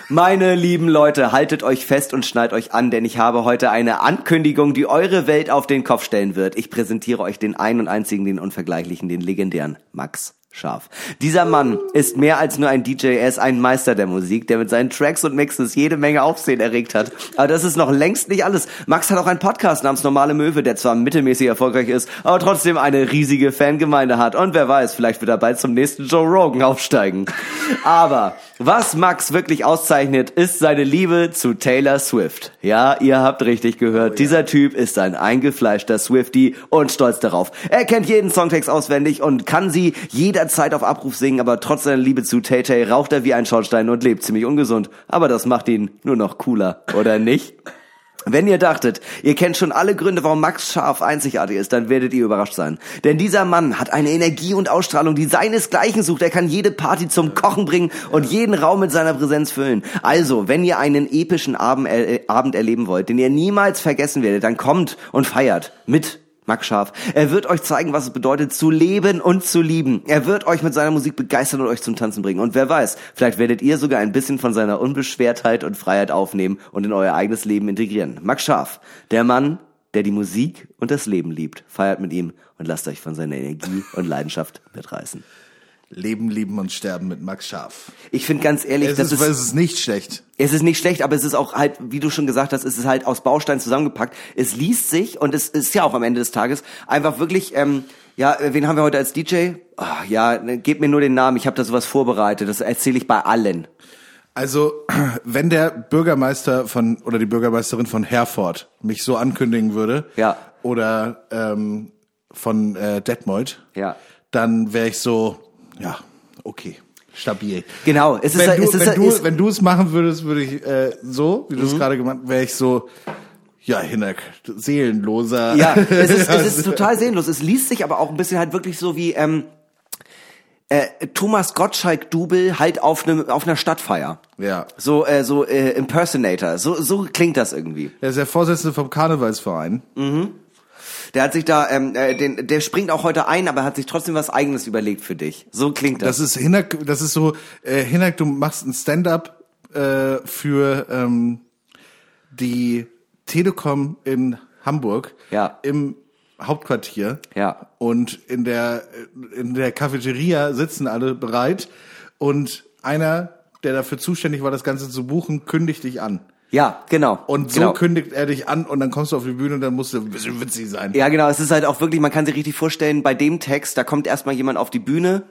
Meine lieben Leute, haltet euch fest und schnallt euch an, denn ich habe heute eine Ankündigung, die eure Welt auf den Kopf stellen wird. Ich präsentiere euch den einen und einzigen, den unvergleichlichen, den legendären Max Scharf. Dieser Mann ist mehr als nur ein DJ, er ist ein Meister der Musik, der mit seinen Tracks und Mixes jede Menge Aufsehen erregt hat. Aber das ist noch längst nicht alles. Max hat auch einen Podcast namens Normale Möwe, der zwar mittelmäßig erfolgreich ist, aber trotzdem eine riesige Fangemeinde hat. Und wer weiß, vielleicht wird er bald zum nächsten Joe Rogan aufsteigen. Aber was Max wirklich auszeichnet, ist seine Liebe zu Taylor Swift. Ja, ihr habt richtig gehört. Dieser Typ ist ein eingefleischter Swifty und stolz darauf. Er kennt jeden Songtext auswendig und kann sie jederzeit auf Abruf singen, aber trotz seiner Liebe zu Tay Tay raucht er wie ein Schornstein und lebt ziemlich ungesund. Aber das macht ihn nur noch cooler, oder nicht? Wenn ihr dachtet, ihr kennt schon alle Gründe, warum Max Scharf einzigartig ist, dann werdet ihr überrascht sein. Denn dieser Mann hat eine Energie und Ausstrahlung, die seinesgleichen sucht. Er kann jede Party zum Kochen bringen und jeden Raum mit seiner Präsenz füllen. Also, wenn ihr einen epischen Abend, äh, Abend erleben wollt, den ihr niemals vergessen werdet, dann kommt und feiert mit Max Scharf. Er wird euch zeigen, was es bedeutet, zu leben und zu lieben. Er wird euch mit seiner Musik begeistern und euch zum Tanzen bringen. Und wer weiß, vielleicht werdet ihr sogar ein bisschen von seiner Unbeschwertheit und Freiheit aufnehmen und in euer eigenes Leben integrieren. Max Scharf, der Mann, der die Musik und das Leben liebt. Feiert mit ihm und lasst euch von seiner Energie und Leidenschaft mitreißen. Leben, lieben und sterben mit Max Scharf. Ich finde ganz ehrlich, Es das ist, ist, es ist nicht schlecht. Es ist nicht schlecht, aber es ist auch halt, wie du schon gesagt hast, es ist halt aus Bausteinen zusammengepackt. Es liest sich und es ist ja auch am Ende des Tages einfach wirklich, ähm, ja, wen haben wir heute als DJ? Ah, ja, ne, gebt mir nur den Namen, ich habe da sowas vorbereitet, das erzähle ich bei allen. Also, wenn der Bürgermeister von oder die Bürgermeisterin von Herford mich so ankündigen würde, Ja. oder ähm, von äh, Detmold, Ja. dann wäre ich so, ja, okay, stabil. Genau, es ist, Wenn du, es ist, wenn, du, ist, wenn du es machen würdest, würde ich äh, so, wie du Mhm. es gerade gemacht, wäre ich so, ja, Hinak, seelenloser. ja, es ist, es ist total sehnlos. Es liest sich aber auch ein bisschen halt wirklich so wie ähm, äh, Thomas Gottschalk-Double halt auf einem auf einer Stadtfeier. Ja. So, äh, so äh, Impersonator. So, so klingt das irgendwie. Er ist der Vorsitzende vom Karnevalsverein. Der hat sich da, ähm, äh, den, der springt auch heute ein, aber hat sich trotzdem was Eigenes überlegt für dich. So klingt das. Das ist Hinak, das ist so, äh, Hinak, du machst ein Stand-up äh, für ähm, die Telekom in Hamburg Ja. im Hauptquartier. Ja. Und in der in der Cafeteria sitzen alle bereit und einer, der dafür zuständig war, das Ganze zu buchen, kündigt dich an. Ja, genau. Und so genau. kündigt er dich an und dann kommst du auf die Bühne und dann musst du ein bisschen witzig sein. Ja, genau. Es ist halt auch wirklich, man kann sich richtig vorstellen, bei dem Text, da kommt erstmal jemand auf die Bühne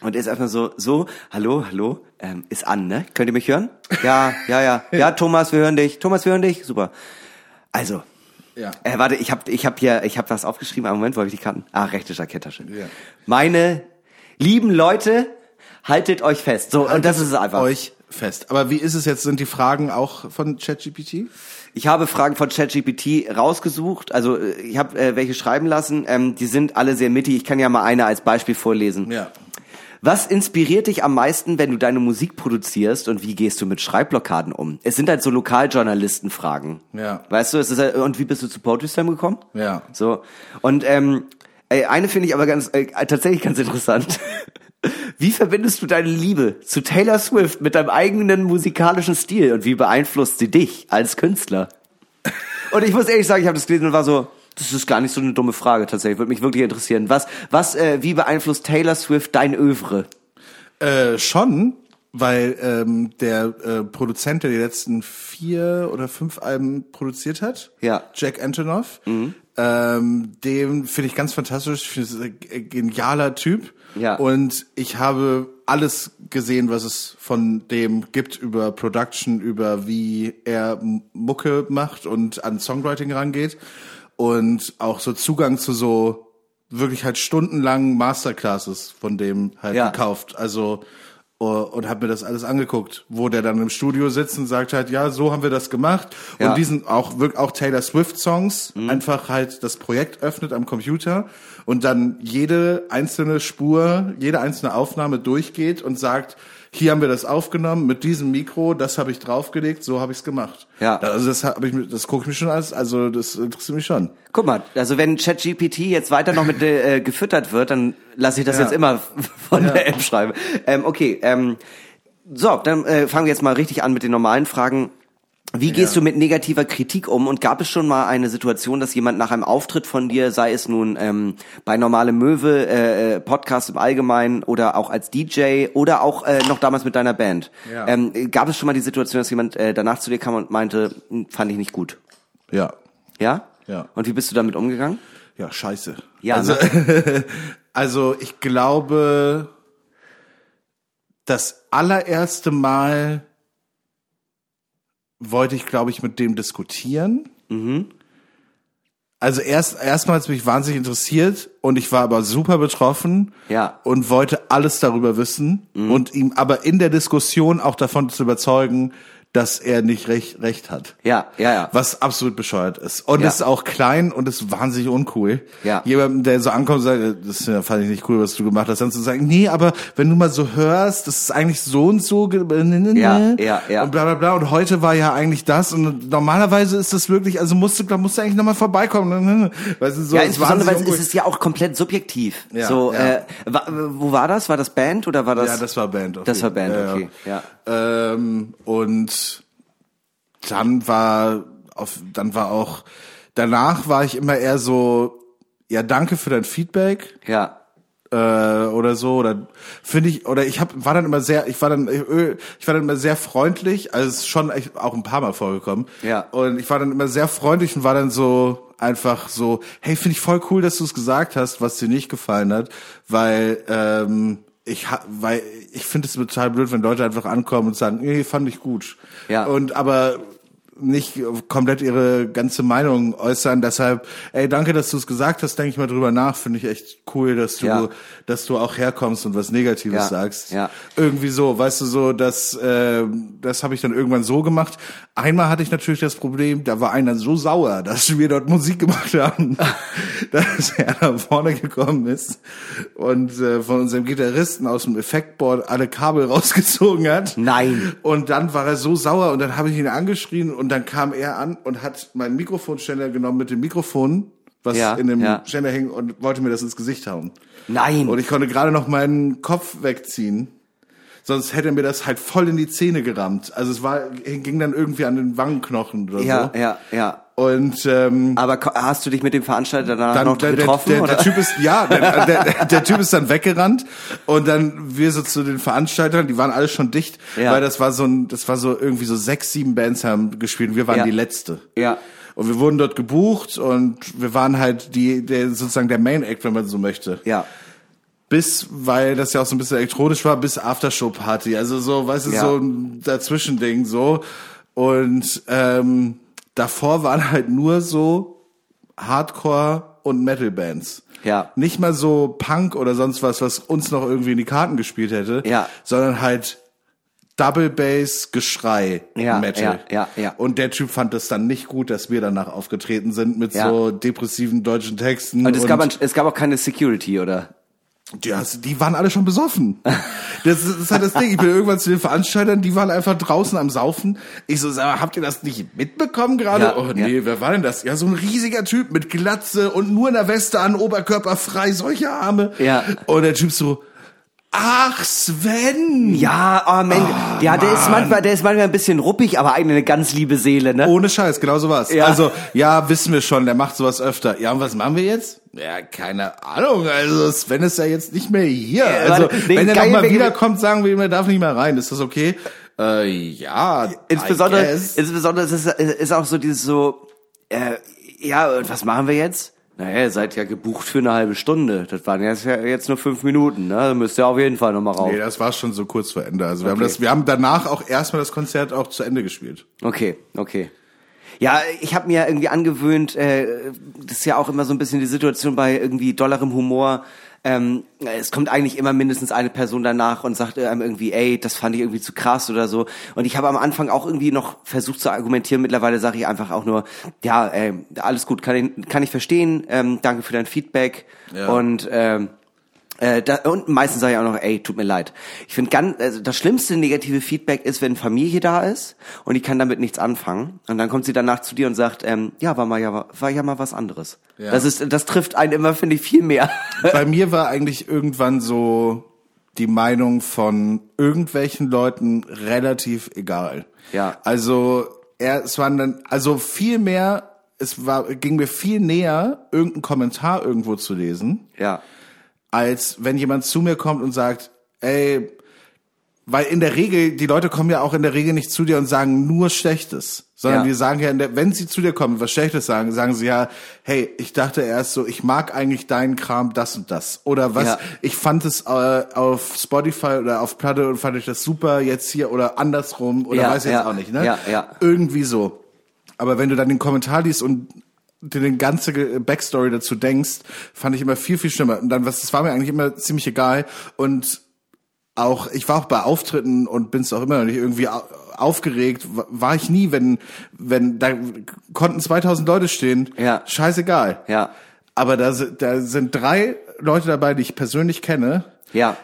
und ist erstmal so, so, hallo, hallo, ähm, ist an, ne? Könnt ihr mich hören? Ja, ja, ja. Ja, Thomas, wir hören dich. Thomas, wir hören dich. Super. Also, Ja. Äh, warte, ich habe ich hab hier, ich habe was aufgeschrieben. Einen Moment, wo habe ich die Karten? Ah, rechte Jacketttasche. Ja. Meine lieben Leute, haltet euch fest. So, und das ist es einfach. Euch fest. Aber wie ist es jetzt? Sind die Fragen auch von ChatGPT? Ich habe Fragen von ChatGPT rausgesucht, also äh, ich habe äh, welche schreiben lassen. Ähm, die sind alle sehr mittig. Ich kann ja mal eine als Beispiel vorlesen. Ja. Was inspiriert dich am meisten, wenn du deine Musik produzierst und wie gehst du mit Schreibblockaden um? Es sind halt so Lokaljournalistenfragen. Ja. Weißt du, es ist halt, und wie bist du zu Poetry Slam gekommen? Ja. So. Und ähm, ey, eine finde ich aber ganz äh, tatsächlich ganz interessant. Wie verbindest du deine Liebe zu Taylor Swift mit deinem eigenen musikalischen Stil und wie beeinflusst sie dich als Künstler? Und ich muss ehrlich sagen, ich habe das gelesen und war so, Das ist gar nicht so eine dumme Frage tatsächlich. Würde mich wirklich interessieren. Was, was, äh, wie beeinflusst Taylor Swift dein Övre? Äh, schon, weil ähm, der äh, Produzent, der die letzten vier oder fünf Alben produziert hat, Ja. Jack Antonoff, ähm, den finde ich ganz fantastisch, ich finde es ein genialer Typ. Ja. Und ich habe alles gesehen, was es von dem gibt über Production, über wie er Mucke macht und an Songwriting rangeht und auch so Zugang zu so wirklich halt stundenlangen Masterclasses von dem halt Ja. gekauft. Also und habe mir das alles angeguckt, wo der dann im Studio sitzt und sagt halt, ja, so haben wir das gemacht Ja. und diesen auch wirklich auch Taylor Swift Songs einfach halt das Projekt öffnet am Computer und dann jede einzelne Spur, jede einzelne Aufnahme durchgeht und sagt, hier haben wir das aufgenommen mit diesem Mikro, das habe ich draufgelegt, so habe ich es gemacht. Ja. Also das habe ich das gucke ich mir schon alles, also das interessiert mich schon. Guck mal, also wenn ChatGPT jetzt weiter noch mit äh, gefüttert wird, dann lasse ich das Ja. jetzt immer von der App schreiben. Ähm, okay, ähm, so, dann äh, fangen wir jetzt mal richtig an mit den normalen Fragen. Wie gehst du mit negativer Kritik um? Und gab es schon mal eine Situation, dass jemand nach einem Auftritt von dir, sei es nun ähm, bei Normale Möwe, äh, äh, Podcast im Allgemeinen oder auch als DJ oder auch äh, noch damals mit deiner Band, Ja. ähm, gab es schon mal die Situation, dass jemand äh, danach zu dir kam und meinte, "Hm, fand ich nicht gut? Ja. Ja? Ja. Und wie bist du damit umgegangen? Ja, scheiße. Ja, also, also ich glaube, das allererste Mal wollte ich, glaube ich, mit dem diskutieren. Also erst erstmal hat es mich wahnsinnig interessiert und ich war aber super betroffen Ja. und wollte alles darüber wissen und ihm aber in der Diskussion auch davon zu überzeugen, dass er nicht recht, recht hat. Ja, ja, ja. Was absolut bescheuert ist. Und Ja. ist auch klein und ist wahnsinnig uncool. Ja. Jemandem, der so ankommt und sagt, das fand ich nicht cool, was du gemacht hast, dann zu sagen, nee, aber wenn du mal so hörst, das ist eigentlich so und so. äh, ne, ne, Ja, ne. ja, ja. Und bla bla bla. Und heute war ja eigentlich das. Und normalerweise ist das wirklich, also musst du, da musst du eigentlich nochmal vorbeikommen. ne, ne, ne. Weißt du, so, Ja, insbesondere, weil es ist ja auch komplett subjektiv. Ja, so, ja. Äh, wo war das? War das Band oder war das? Ja, das war Band. Das war jeden- Band, ja, okay. Ja. Ähm, und dann war auf, dann war auch, danach war ich immer eher so, ja, danke für dein Feedback Ja. äh, oder so oder finde ich oder ich hab, war dann immer sehr ich war dann äh, ich war dann immer sehr freundlich also es ist schon auch ein paar Mal vorgekommen Ja. und ich war dann immer sehr freundlich und war dann so einfach so hey finde ich voll cool dass du es gesagt hast was dir nicht gefallen hat weil ähm, ich weil ich finde es total blöd wenn Leute einfach ankommen und sagen nee fand ich gut Ja. und aber nicht komplett ihre ganze Meinung äußern. Deshalb, ey, danke, dass du es gesagt hast. Denke ich mal drüber nach. Finde ich echt cool, dass du, Ja. dass du auch herkommst und was Negatives Ja. sagst. Ja. Irgendwie so, weißt du so, das, äh, das habe ich dann irgendwann so gemacht. Einmal hatte ich natürlich das Problem, da war einer so sauer, dass wir dort Musik gemacht haben, dass er nach vorne gekommen ist und äh, von unserem Gitarristen aus dem Effektboard alle Kabel rausgezogen hat. Nein. Und dann war er so sauer und dann habe ich ihn angeschrien und dann kam er an und hat meinen Mikrofonständer genommen mit dem Mikrofon, was Ja, in dem ja. Ständer hing und wollte mir das ins Gesicht hauen. Nein. Und ich konnte gerade noch meinen Kopf wegziehen. Sonst hätte er mir das halt voll in die Zähne gerammt. Also es war, ging dann irgendwie an den Wangenknochen oder ja, so. ja, ja. Und ähm, Aber hast du dich mit dem Veranstalter danach dann noch der, der, getroffen? der, oder? der Typ ist ja der, der, der Typ ist dann weggerannt und dann wir so zu den Veranstaltern die waren alle schon dicht Ja. weil das war so ein das war so irgendwie so sechs sieben Bands haben gespielt und wir waren Ja. die letzte Ja. und wir wurden dort gebucht und wir waren halt die der sozusagen der Main Act wenn man so möchte ja. bis, weil das ja auch so ein bisschen elektronisch war, bis Aftershow-Party. Also so, weißt du, Ja. so ein Dazwischending so. Und ähm, davor waren halt nur so Hardcore- und Metal-Bands. Ja. Nicht mal so Punk oder sonst was, was uns noch irgendwie in die Karten gespielt hätte. Ja. Sondern halt Double Bass, Geschrei, Ja, Metal. ja, ja, ja. Und der Typ fand es dann nicht gut, dass wir danach aufgetreten sind mit Ja. so depressiven deutschen Texten. Und es gab, ein, es gab auch keine Security, oder? Ja, die waren alle schon besoffen. Das ist, das ist halt das Ding. Ich bin irgendwann zu den Veranstaltern, die waren einfach draußen am Saufen. Ich so, sag mal, habt ihr das nicht mitbekommen gerade? Ja, oh nee, wer war denn das? Ja, so ein riesiger Typ mit Glatze und nur in der Weste an, Oberkörper frei, solche Arme. Ja. Und der Typ so, Ach, Sven! Ja, oh Mensch, ja, der ist manchmal, der ist manchmal ein bisschen ruppig, aber eigentlich eine ganz liebe Seele, ne? Ohne Scheiß, genau so was. Ja. Also, ja, wissen wir schon, der macht sowas öfter. Ja, und was machen wir jetzt? Ja, keine Ahnung. Also, Sven ist ja jetzt nicht mehr hier. Also, warte, nee, wenn er nochmal wiederkommt, sagen wir ihm, er darf nicht mehr rein. Ist das okay? Äh, ja. Insbesondere, insbesondere ist es ist auch so dieses so, äh, ja, und was machen wir jetzt? Naja, ihr seid ja gebucht für eine halbe Stunde. Das waren jetzt, ja jetzt nur fünf Minuten, ne? Da müsst ihr auf jeden Fall nochmal rauf. Nee, das war schon so kurz vor Ende. Also wir haben Okay. das, wir haben danach auch erstmal das Konzert auch zu Ende gespielt. Okay, okay. Ja, ich habe mir irgendwie angewöhnt, äh, das ist ja auch immer so ein bisschen die Situation bei irgendwie dollerem Humor. Ähm, es kommt eigentlich immer mindestens eine Person danach und sagt einem irgendwie, ey, das fand ich irgendwie zu krass oder so. Und ich habe am Anfang auch irgendwie noch versucht zu argumentieren. Mittlerweile sage ich einfach auch nur, ja, ey, alles gut, kann ich, kann ich verstehen. Ähm, danke für dein Feedback. Ja. Und ähm, äh, da, und meistens sage ich auch noch, ey, tut mir leid. Ich finde ganz, also das schlimmste negative Feedback ist, wenn Familie da ist und die kann damit nichts anfangen und dann kommt sie danach zu dir und sagt, ähm, ja, war mal ja, war ja mal was anderes. Ja. Das ist, das trifft einen immer, finde ich, viel mehr. Bei mir war eigentlich irgendwann so die Meinung von irgendwelchen Leuten relativ egal. Ja. Also er, es waren dann, also viel mehr, es war, ging mir viel näher, irgendeinen Kommentar irgendwo zu lesen, ja, als wenn jemand zu mir kommt und sagt, ey, weil in der Regel, die Leute kommen ja auch in der Regel nicht zu dir und sagen nur Schlechtes, sondern Ja. die sagen ja, der, wenn sie zu dir kommen, was Schlechtes sagen, sagen sie ja, hey, ich dachte erst so, ich mag eigentlich deinen Kram, das und das. Oder was, Ja. ich fand es äh, auf Spotify oder auf Platte und fand ich das super, jetzt hier oder andersrum oder Ja, weiß ich jetzt auch nicht, ne? Ja, ja. Irgendwie so. Aber wenn du dann den Kommentar liest und dir den ganze Ge- Backstory dazu denkst, fand ich immer viel, viel schlimmer. Und dann, was, das war mir eigentlich immer ziemlich egal. Und auch, ich war auch bei Auftritten und bin's auch immer noch nicht irgendwie au- aufgeregt, wa- war ich nie, wenn, wenn, da konnten 2000 Leute stehen, Ja. scheißegal. ja, Aber da, da sind drei Leute dabei, die ich persönlich kenne. ja.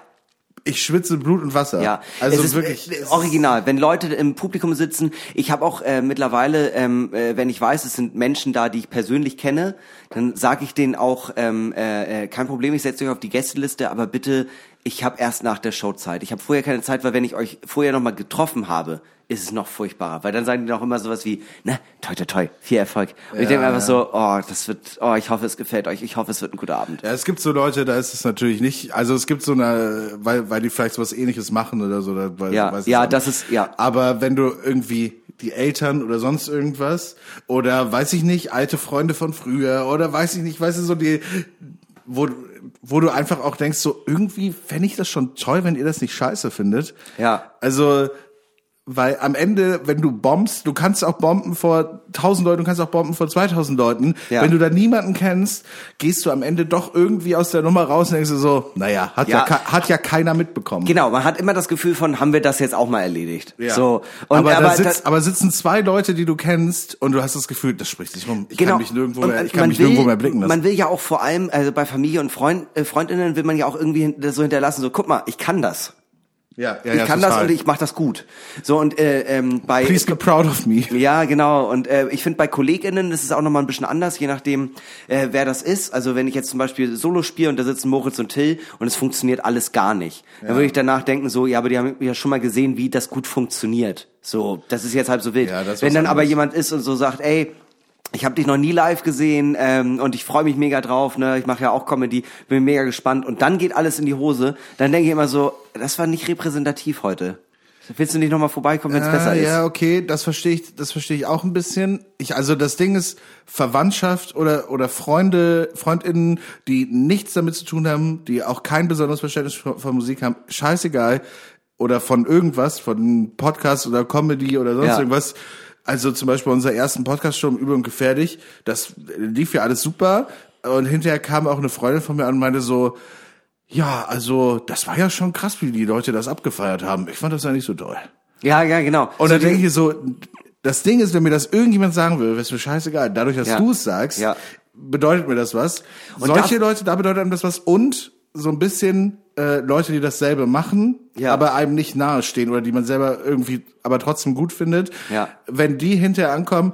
Ich schwitze Blut und Wasser. Ja, also es ist wirklich. äh, es ist- original. Wenn Leute im Publikum sitzen, ich habe auch äh, mittlerweile, ähm, äh, wenn ich weiß, es sind Menschen da, die ich persönlich kenne, dann sage ich denen auch, ähm, äh, äh, kein Problem, ich setze euch auf die Gästeliste, aber bitte, ich habe erst nach der Show Zeit. Ich habe vorher keine Zeit, weil wenn ich euch vorher noch mal getroffen habe, ist es noch furchtbarer, weil dann sagen die noch immer sowas wie, ne, toi toi toi, viel Erfolg. Und ich Ja, denke mir einfach so, oh, das wird, oh, ich hoffe, es gefällt euch, ich hoffe, es wird ein guter Abend. Ja, es gibt so Leute, da ist es natürlich nicht, also es gibt so eine, weil, weil die vielleicht sowas ähnliches machen oder so. Oder, weil, Ja, weiß ich ja, nicht. das ist- ja. Aber wenn du irgendwie die Eltern oder sonst irgendwas oder weiß ich nicht, alte Freunde von früher oder weiß ich nicht, weißt du, so die, wo, wo du einfach auch denkst, so irgendwie fände ich das schon toll, wenn ihr das nicht scheiße findet. Ja. Also, weil am Ende, wenn du bombst, du kannst auch bomben vor 1000 Leuten, du kannst auch bomben vor 2000 Leuten. Ja. Wenn du da niemanden kennst, gehst du am Ende doch irgendwie aus der Nummer raus und denkst du so, naja, hat ja, Ja. hat ja keiner mitbekommen. Genau, man hat immer das Gefühl von, haben wir das jetzt auch mal erledigt? Ja. So. Und, aber, aber da sitzt, aber sitzen zwei Leute, die du kennst, und du hast das Gefühl, das spricht sich rum. Ich kann mich nirgendwo Genau. Mehr, ich kann man mich will, nirgendwo mehr blicken lassen. Man will ja auch vor allem, also bei Familie und Freund, äh, Freundinnen will man ja auch irgendwie so hinterlassen, so guck mal, ich kann das. Ja, ja, ich ja, kann total. das und ich mache das gut. So und äh, ähm, bei Please be proud of me. ja, genau. Und äh, ich finde bei KollegInnen ist es auch nochmal ein bisschen anders, je nachdem, äh, wer das ist. Also wenn ich jetzt zum Beispiel Solo spiele und da sitzen Moritz und Till und es funktioniert alles gar nicht, dann würde ich danach denken so, ja, aber die haben ja schon mal gesehen, wie das gut funktioniert. So, das ist jetzt halb so wild. Ja, das wenn dann aber jemand ist und so sagt, ey, ich habe dich noch nie live gesehen ähm, und ich freue mich mega drauf. Ne, ich mache ja auch Comedy, bin mega gespannt und dann geht alles in die Hose. Dann denke ich immer so, das war nicht repräsentativ heute. Willst du nicht nochmal vorbeikommen, wenn es besser ist? Ja, okay, das verstehe ich, das verstehe ich auch ein bisschen. Ich, also das Ding ist, Verwandtschaft oder, oder Freunde, FreundInnen, die nichts damit zu tun haben, die auch kein besonderes Verständnis von, von Musik haben, scheißegal. Oder von irgendwas, von Podcast oder Comedy oder sonst Ja. irgendwas. Also zum Beispiel unser ersten Podcast schon Übung gefährlich. Das lief ja alles super. Und hinterher kam auch eine Freundin von mir an und meinte so, ja, also das war ja schon krass, wie die Leute das abgefeiert haben. Ich fand das ja nicht so toll. Ja, ja, genau. Und dann denke ich so, das Ding ist, wenn mir das irgendjemand sagen will, ist mir scheißegal. Dadurch, dass Ja. du es sagst, Ja. bedeutet mir das was. Und Solche da- Leute, da bedeutet einem das was. Und so ein bisschen äh, Leute, die dasselbe machen, Ja. aber einem nicht nahestehen oder die man selber irgendwie, aber trotzdem gut findet. Ja. Wenn die hinterher ankommen,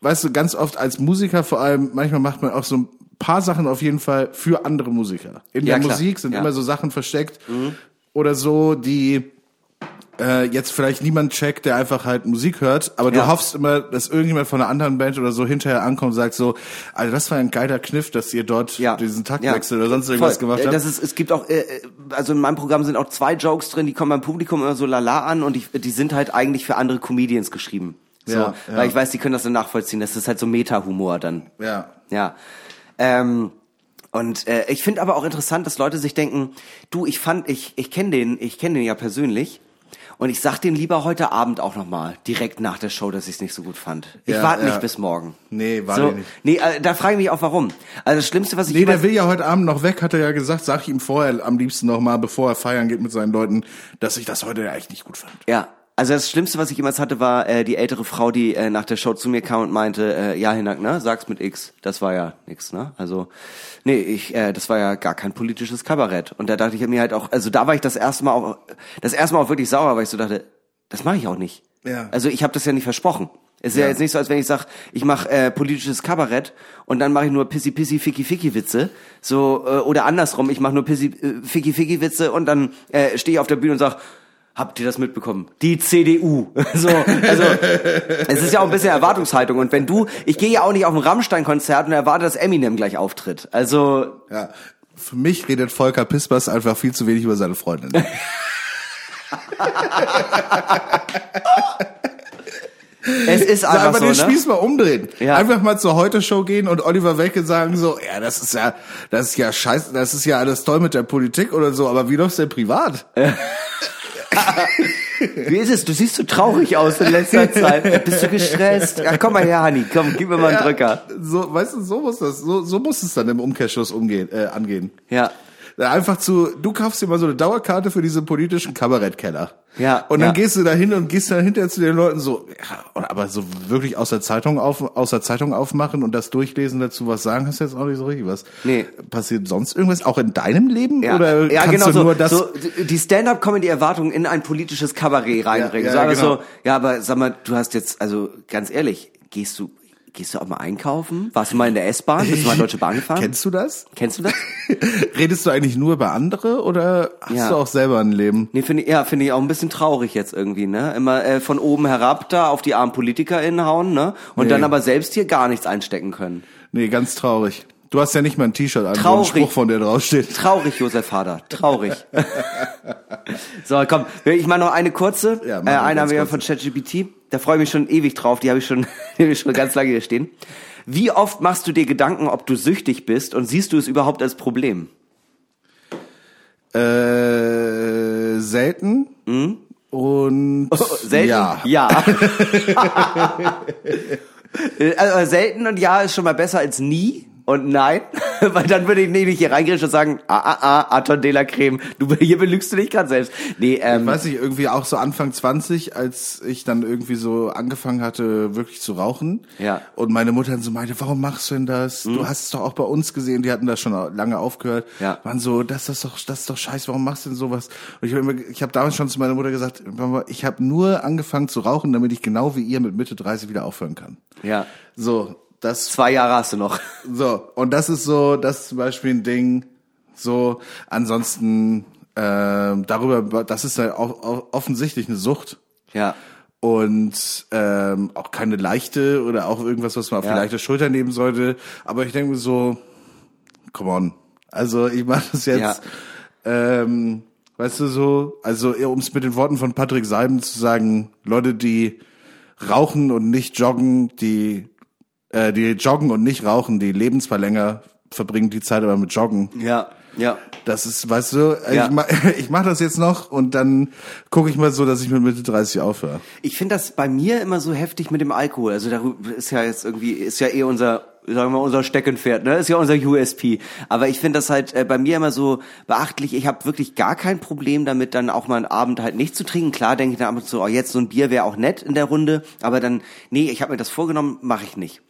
weißt du, ganz oft als Musiker vor allem, manchmal macht man auch so ein paar Sachen auf jeden Fall für andere Musiker. In Ja, der klar. Musik sind immer so Sachen versteckt. oder so, die äh, jetzt vielleicht niemand checkt, der einfach halt Musik hört, aber du Ja. hoffst immer, dass irgendjemand von einer anderen Band oder so hinterher ankommt und sagt so, also das war ein geiler Kniff, dass ihr dort ja. diesen Taktwechsel oder sonst Voll. irgendwas gemacht Äh, habt. Das ist, es gibt auch, äh, äh, also in meinem Programm sind auch zwei Jokes drin, die kommen beim Publikum immer so lala an und die, die sind halt eigentlich für andere Comedians geschrieben. So, Ja, ja. weil ich weiß, die können das dann nachvollziehen. Das ist halt so Meta-Humor dann. ja. Ja. Ähm, und äh, ich finde aber auch interessant, dass Leute sich denken, du, ich fand, ich, ich kenne den, ich kenne den ja persönlich. Und ich sag dem lieber heute Abend auch nochmal, direkt nach der Show, dass ich es nicht so gut fand. Ich Ja, warte ja. nicht bis morgen. Nee, warte so, nicht. Nee, äh, da frage ich mich auch warum. Also das Schlimmste, was ich Nee, der will ja heute Abend noch weg, hat er ja gesagt, sag ich ihm vorher am liebsten noch mal, bevor er feiern geht mit seinen Leuten, dass ich das heute ja eigentlich nicht gut fand. Ja, also das Schlimmste, was ich jemals hatte, war äh, die ältere Frau, die äh, nach der Show zu mir kam und meinte, äh, ja, Hinak, ne, sag's mit X. Das war ja nix, ne? Also, nee, ich, äh, das war ja gar kein politisches Kabarett. Und da dachte ich mir halt auch, also da war ich das erste Mal auch, das erste Mal auch wirklich sauer, weil ich so dachte, das mache ich auch nicht. Ja. Also ich habe das ja nicht versprochen. Es ist ja. Ja. jetzt nicht so, als wenn ich sag, ich mache äh, politisches Kabarett und dann mache ich nur Pissy Pissy Ficky Ficky Witze, so äh, oder andersrum, ich mache nur Pissy äh, Ficky Ficky Witze und dann äh, stehe ich auf der Bühne und sag, habt ihr das mitbekommen? Die CDU. so, also es ist ja auch ein bisschen Erwartungshaltung und wenn du, ich gehe ja auch nicht auf ein Rammstein Konzert und erwarte, dass Eminem gleich auftritt. Also Ja. Für mich redet Volker Pispers einfach viel zu wenig über seine Freundin. es ist einfach einfach den so, ne? Spieß mal umdrehen. Ja. Einfach mal zur Heute-Show gehen und Oliver Welke sagen so, ja, das ist ja, das ist ja scheiße, das ist ja alles toll mit der Politik oder so, aber wie läuft's denn privat? Wie ist es? Du siehst so traurig aus in letzter Zeit. Bist du gestresst? Ja, komm mal her, Hani. Komm, gib mir mal einen Drücker. So, weißt du, so muss das, so, so muss es dann im Umkehrschluss umgehen, äh, angehen. Ja. Einfach zu, du kaufst dir mal so eine Dauerkarte für diesen politischen Kabarettkeller. Ja, Und dann ja. gehst du da hin und gehst dann hinterher zu den Leuten so, ja, aber so wirklich aus der Zeitung auf, aus der Zeitung aufmachen und das durchlesen dazu was sagen, hast du jetzt auch nicht so richtig was. Nee. Passiert sonst irgendwas auch in deinem Leben? Ja, Oder ja kannst genau du so, nur das? so. Die Stand-up-Comedy-Erwartung in ein politisches Kabarett reinbringen. Ja, so ja, einfach genau. so, ja, aber sag mal, du hast jetzt, also ganz ehrlich, gehst du, gehst du auch mal einkaufen? Warst du mal in der S-Bahn? Bist du mal in Deutsche Bahn gefahren? Kennst du das? Kennst du das? Redest du eigentlich nur über andere oder hast Ja. du auch selber ein Leben? Nee, finde ich, ja, finde ich auch ein bisschen traurig jetzt irgendwie, ne? Immer äh, von oben herab da auf die armen PolitikerInnen hauen, ne? Und Nee. dann aber selbst hier gar nichts einstecken können. Nee, ganz traurig. Du hast ja nicht mal ein T-Shirt an, Traurig. Spruch von dir draufsteht. Traurig, Josef Hader. Traurig. so, komm, ich mache noch eine kurze. Ja, äh, mach eine eine haben ganz wir ja von ChatGPT. Da freue ich mich schon ewig drauf. Die habe ich schon, die habe ich schon ganz lange hier stehen. Wie oft machst du dir Gedanken, ob du süchtig bist und siehst du es überhaupt als Problem? Äh, selten. Und Hm? Selten? ja. Ja. Also selten und ja ist schon mal besser als nie. Und nein, weil dann würde ich nicht hier reingehen und sagen, ah, ah, ah, Aton de la Creme, du, hier belügst du dich gerade selbst. Nee, ähm, Weiß ich, irgendwie auch so Anfang 20, als ich dann irgendwie so angefangen hatte, wirklich zu rauchen. Ja. Und meine Mutter dann so meinte, warum machst du denn das? Du hast es doch auch bei uns gesehen, die hatten das schon lange aufgehört. Ja. Waren so, das ist doch, das ist doch scheiße, warum machst du denn sowas? Und ich habe ich habe damals schon zu meiner Mutter gesagt, Mama, ich habe nur angefangen zu rauchen, damit ich genau wie ihr mit Mitte 30 wieder aufhören kann. ja, So, das zwei Jahre hast du noch. So, und das ist so, das ist zum Beispiel ein Ding, so, ansonsten, ähm, darüber, das ist ja auch, auch offensichtlich eine Sucht Ja. und ähm, auch keine leichte oder auch irgendwas, was man auf Ja. die leichte Schulter nehmen sollte, aber ich denke mir so, come on, also ich mache das jetzt, ähm, weißt du so, also um es mit den Worten von Patrick Salben zu sagen, Leute, die rauchen und nicht joggen, die äh, die joggen und nicht rauchen, die leben zwar länger, verbringen die Zeit aber mit Joggen. Ja, ja. Das ist, weißt du, Ja. ich, ma ich mache das jetzt noch und dann gucke ich mal so, dass ich mit Mitte 30 aufhöre. Ich finde das bei mir immer so heftig mit dem Alkohol. Also darüber ist ja jetzt irgendwie, ist ja eh unser, sagen wir mal, unser Steckenpferd, ne? Ist ja unser USP. Aber ich finde das halt äh, bei mir immer so beachtlich. Ich habe wirklich gar kein Problem damit, dann auch mal einen Abend halt nicht zu trinken. Klar denke ich dann ab und zu, oh, jetzt so ein Bier wäre auch nett in der Runde. Aber dann, nee, ich habe mir das vorgenommen, mache ich nicht.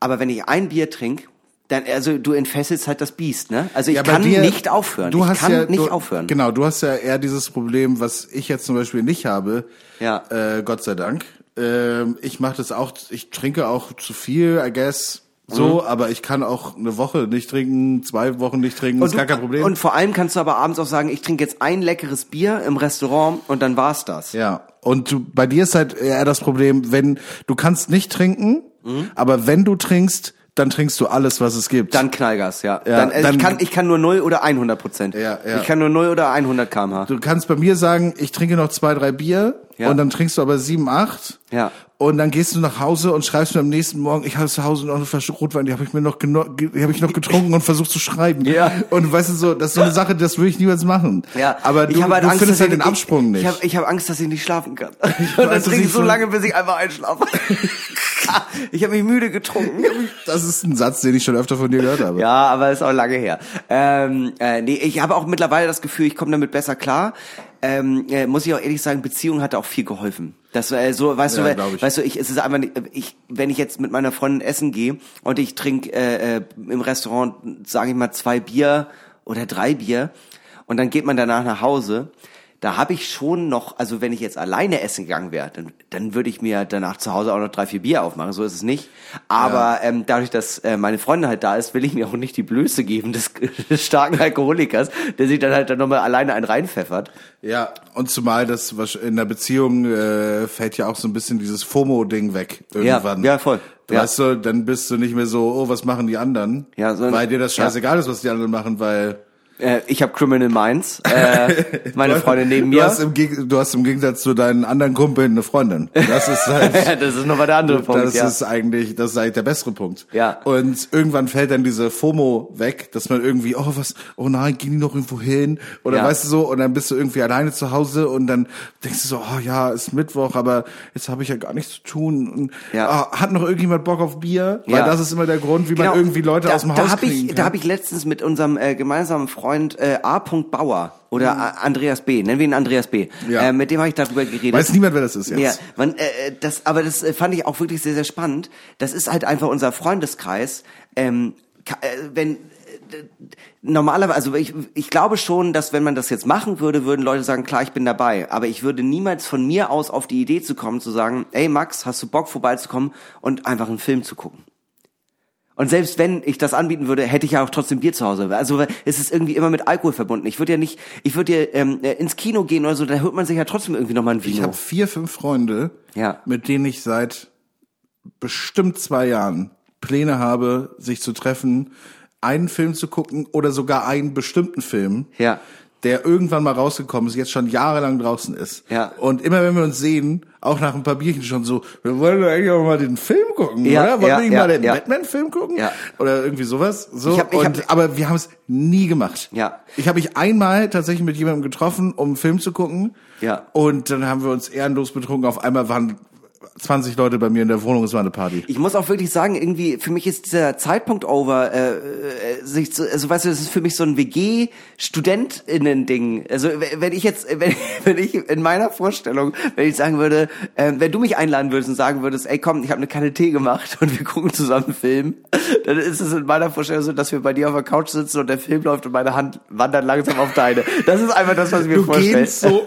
Aber wenn ich ein Bier trinke, dann, also du entfesselst halt das Biest, ne? Also ich Ja, kann dir- nicht aufhören. Du ich hast kann ja, nicht du, aufhören. Genau, du hast ja eher dieses Problem, was ich jetzt zum Beispiel nicht habe. Ja. Äh, Gott sei Dank. Ähm, ich mache das auch, ich trinke auch zu viel, I guess. so, aber ich kann auch eine Woche nicht trinken, zwei Wochen nicht trinken, ist du- gar kein Problem. Und vor allem kannst du aber abends auch sagen, ich trinke jetzt ein leckeres Bier im Restaurant und dann war's das. Ja, und du, bei dir ist halt eher das Problem, wenn du kannst nicht trinken, aber wenn du trinkst, dann trinkst du alles, was es gibt. Dann Knallgas, ja. Ja, dann, äh, dann- ich, kann, ich kann nur 0 oder 100 Prozent. Ja, ja. Ich kann nur 0 oder 100 kmh. du kannst bei mir sagen, ich trinke noch zwei, drei Bier Ja. und dann trinkst du aber sieben, acht. Ja. Und dann gehst du nach Hause und schreibst mir am nächsten Morgen, ich habe zu Hause noch eine Flasche Rotwein, die habe ich mir noch die habe ich noch getrunken und versucht zu schreiben. Ja. Und weißt du so, das ist so eine Sache, das würde ich niemals machen. Ja, aber du, ich halt du Angst, findest halt ich- den Absprung ich, nicht. Ich habe ich hab Angst, dass ich nicht schlafen kann. Und weiß, dann trinke ich ich so lange, bis ich einfach einschlafe. ich habe mich müde getrunken. das ist ein Satz, den ich schon öfter von dir gehört habe. Ja, aber ist auch lange her. Ähm, äh, nee, ich habe auch mittlerweile das Gefühl, ich komme damit besser klar. Ähm, äh, muss ich auch ehrlich sagen, Beziehung hat auch viel geholfen. Das äh, so, weißt Ja, du, weißt du, ich es ist einfach nicht, ich wenn ich jetzt mit meiner Freundin essen gehe und ich trinke äh, äh, im Restaurant, sage ich mal zwei Bier oder drei Bier und dann geht man danach nach Hause. Da habe ich schon noch, also wenn ich jetzt alleine essen gegangen wäre, dann, dann würde ich mir danach zu Hause auch noch drei, vier Bier aufmachen. So ist es nicht. Aber ähm, dadurch, dass äh, meine Freundin halt da ist, will ich mir auch nicht die Blöße geben des, des starken Alkoholikers, der sich dann halt dann nochmal alleine einen reinpfeffert. Ja, und zumal das was- in der Beziehung äh, fällt ja auch so ein bisschen dieses FOMO-Ding weg irgendwann. ja, voll. Du Ja. Weißt du, dann bist du nicht mehr so, oh, was machen die anderen? Ja, so- weil dir das ja. scheißegal ist, was die anderen machen, weil Äh, ich habe Criminal Minds, äh, meine Freundin neben du mir. hast, im Geg du hast im Gegensatz zu deinen anderen Kumpeln eine Freundin. Das ist halt. das ist nochmal der andere Punkt. Das ja. ist eigentlich, das ist eigentlich der bessere Punkt. Ja. Und irgendwann fällt dann diese FOMO weg, dass man irgendwie, oh was, oh nein, gehen die noch irgendwo hin? Oder Ja. weißt du so, und dann bist du irgendwie alleine zu Hause und dann denkst du so, oh ja, ist Mittwoch, aber jetzt habe ich ja gar nichts zu tun. Und, Ja. ah, hat noch irgendjemand Bock auf Bier? Weil Ja. das ist immer der Grund, wie man irgendwie Leute Genau. da, aus dem da Haus hab kriegen ich, kann. Da habe ich letztens mit unserem äh, gemeinsamen Freund äh, A. Bauer oder A- Andreas B. Nennen wir ihn Andreas B. Mhm. Ja. Äh, mit dem habe ich darüber geredet. Weiß niemand, wer das ist jetzt. Ja, man, äh, das, aber das äh, fand ich auch wirklich sehr, sehr spannend. Das ist halt einfach unser Freundeskreis. Ähm, äh, wenn äh, normalerweise, also ich, ich glaube schon, dass wenn man das jetzt machen würde, würden Leute sagen, klar, ich bin dabei. Aber ich würde niemals von mir aus auf die Idee zu kommen, zu sagen, ey Max, hast du Bock vorbeizukommen und einfach einen Film zu gucken? Und selbst wenn ich das anbieten würde, hätte ich ja auch trotzdem Bier zu Hause. Also es ist irgendwie immer mit Alkohol verbunden. Ich würde ja nicht, ich würde ja ähm, äh, ins Kino gehen oder so, da hört man sich ja trotzdem irgendwie nochmal ein Vino. Ich habe vier, fünf Freunde, Ja. mit denen ich seit bestimmt zwei Jahren Pläne habe, sich zu treffen, einen Film zu gucken oder sogar einen bestimmten Film, Ja. Der irgendwann mal rausgekommen ist, jetzt schon jahrelang draußen ist. Ja. Und immer wenn wir uns sehen, auch nach ein paar Bierchen schon so, wir wollen doch eigentlich auch mal den Film gucken, Ja, oder? Wollen ja, wir nicht ja, mal den ja. Batman-Film gucken? Ja. Oder irgendwie sowas. So. Ich hab- ich und, hab- aber wir haben es nie gemacht. Ja. Ich habe mich einmal tatsächlich mit jemandem getroffen, um einen Film zu gucken. Ja. Und dann haben wir uns ehrenlos betrunken. Auf einmal waren 20 Leute bei mir in der Wohnung, es war eine Party. Ich muss auch wirklich sagen, irgendwie, für mich ist dieser Zeitpunkt over, äh, äh, sich zu, also weißt du, das ist für mich so ein WG-StudentInnen-Ding. Also wenn ich jetzt, wenn, wenn ich in meiner Vorstellung, wenn ich sagen würde, äh, wenn du mich einladen würdest und sagen würdest, ey komm, ich habe eine Kanne Tee gemacht und wir gucken zusammen einen Film, dann ist es in meiner Vorstellung so, dass wir bei dir auf der Couch sitzen und der Film läuft und meine Hand wandert langsam auf deine. Das ist einfach das, was ich mir Du vorstelle. gehst so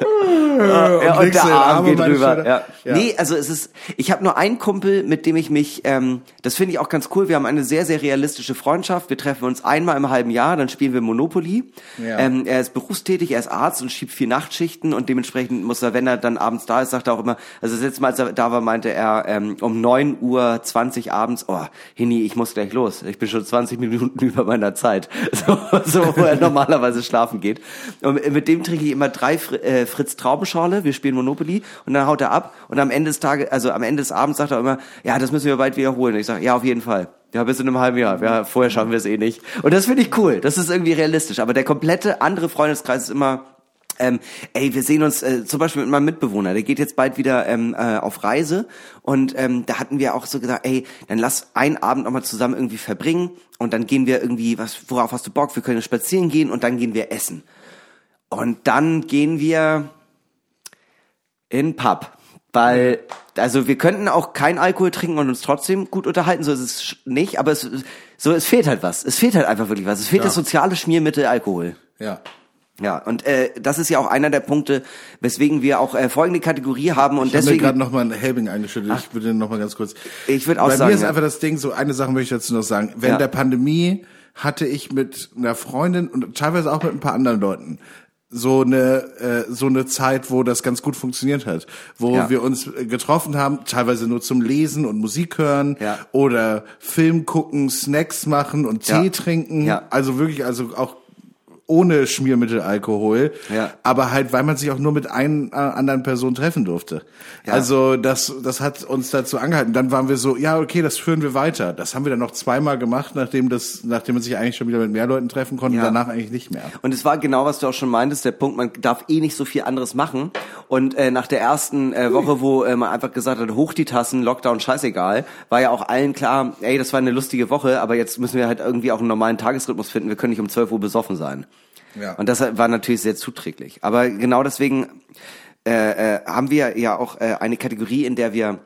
Ja, und ja, und der Arm um geht meine rüber. Schulter. Ja. Ja. Nee, also es ist, ich habe nur einen Kumpel, mit dem ich mich, ähm, das finde ich auch ganz cool. Wir haben eine sehr, sehr realistische Freundschaft. Wir treffen uns einmal im halben Jahr, dann spielen wir Monopoly. Ja. Ähm, er ist berufstätig, er ist Arzt und schiebt vier Nachtschichten und dementsprechend muss er, wenn er dann abends da ist, sagt er auch immer, also das letzte Mal, als er da war, meinte er ähm, um 9 Uhr 20 abends, oh, Hini, ich muss gleich los. Ich bin schon 20 Minuten über meiner Zeit. So, so wo er normalerweise schlafen geht. Und mit dem trinke ich immer drei Fr äh, Fritz Traubenschorle. Wir spielen Monopoly und dann haut er ab und am Ende des Tages, also am Ende des Abends sagt er immer, ja, das müssen wir bald wiederholen. Und ich sage, ja, auf jeden Fall. Ja, bis in einem halben Jahr. Ja, vorher schaffen wir es eh nicht. Und das finde ich cool. Das ist irgendwie realistisch. Aber der komplette andere Freundeskreis ist immer, ähm, ey, wir sehen uns äh, zum Beispiel mit meinem Mitbewohner, der geht jetzt bald wieder ähm, äh, auf Reise und ähm, da hatten wir auch so gesagt, ey, dann lass einen Abend nochmal zusammen irgendwie verbringen und dann gehen wir irgendwie, was, worauf hast du Bock? Wir können spazieren gehen und dann gehen wir essen. Und dann gehen wir in Pub. Weil, also wir könnten auch kein Alkohol trinken und uns trotzdem gut unterhalten, so ist es nicht, aber es, so, es fehlt halt was. Es fehlt halt einfach wirklich was. Es fehlt Ja. das soziale Schmiermittel Alkohol. Ja. Ja, und äh, das ist ja auch einer der Punkte, weswegen wir auch äh, folgende Kategorie haben und Ich habe mir deswegen gerade noch mal ein Helbing eingeschüttet. Ich würde noch mal ganz kurz. Ich würd auch Bei sagen, mir ist ja. einfach das Ding so. Eine Sache möchte ich dazu noch sagen. Während Ja. der Pandemie hatte ich mit einer Freundin und teilweise auch mit ein paar anderen Leuten so eine äh, so eine Zeit, wo das ganz gut funktioniert hat, wo Ja. wir uns getroffen haben, teilweise nur zum Lesen und Musik hören Ja. oder Film gucken, Snacks machen und Ja. Tee trinken. Ja. Also wirklich, also auch ohne Schmiermittelalkohol, Ja. aber halt, weil man sich auch nur mit einer äh, anderen Person treffen durfte. Ja. Also das, das hat uns dazu angehalten. Dann waren wir so, ja okay, das führen wir weiter. Das haben wir dann noch zweimal gemacht, nachdem das, nachdem man sich eigentlich schon wieder mit mehr Leuten treffen konnte, Ja. danach eigentlich nicht mehr. Und es war genau, was du auch schon meintest, der Punkt, man darf eh nicht so viel anderes machen. Und äh, nach der ersten äh, Woche, wo äh, man einfach gesagt hat, hoch die Tassen, Lockdown, scheißegal, war ja auch allen klar, ey, das war eine lustige Woche, aber jetzt müssen wir halt irgendwie auch einen normalen Tagesrhythmus finden, wir können nicht um 12 Uhr besoffen sein. Ja. Und das war natürlich sehr zuträglich. Aber genau deswegen äh, äh, haben wir ja auch äh, eine Kategorie, in der wir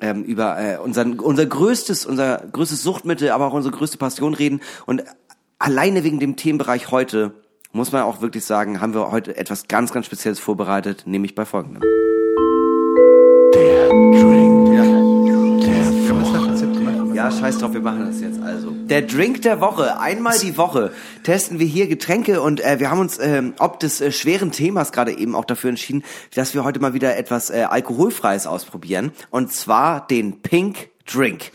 ähm, über äh, unseren, unser größtes, unser größtes Suchtmittel, aber auch unsere größte Passion reden. Und alleine wegen dem Themenbereich heute muss man auch wirklich sagen, haben wir heute etwas ganz, ganz Spezielles vorbereitet, nämlich bei folgendem. Ja, scheiß drauf, wir machen das jetzt also. Der Drink der Woche. Einmal die Woche testen wir hier Getränke und äh, wir haben uns ähm, ob des äh, schweren Themas gerade eben auch dafür entschieden, dass wir heute mal wieder etwas äh, Alkoholfreies ausprobieren. Und zwar den Pink Drink.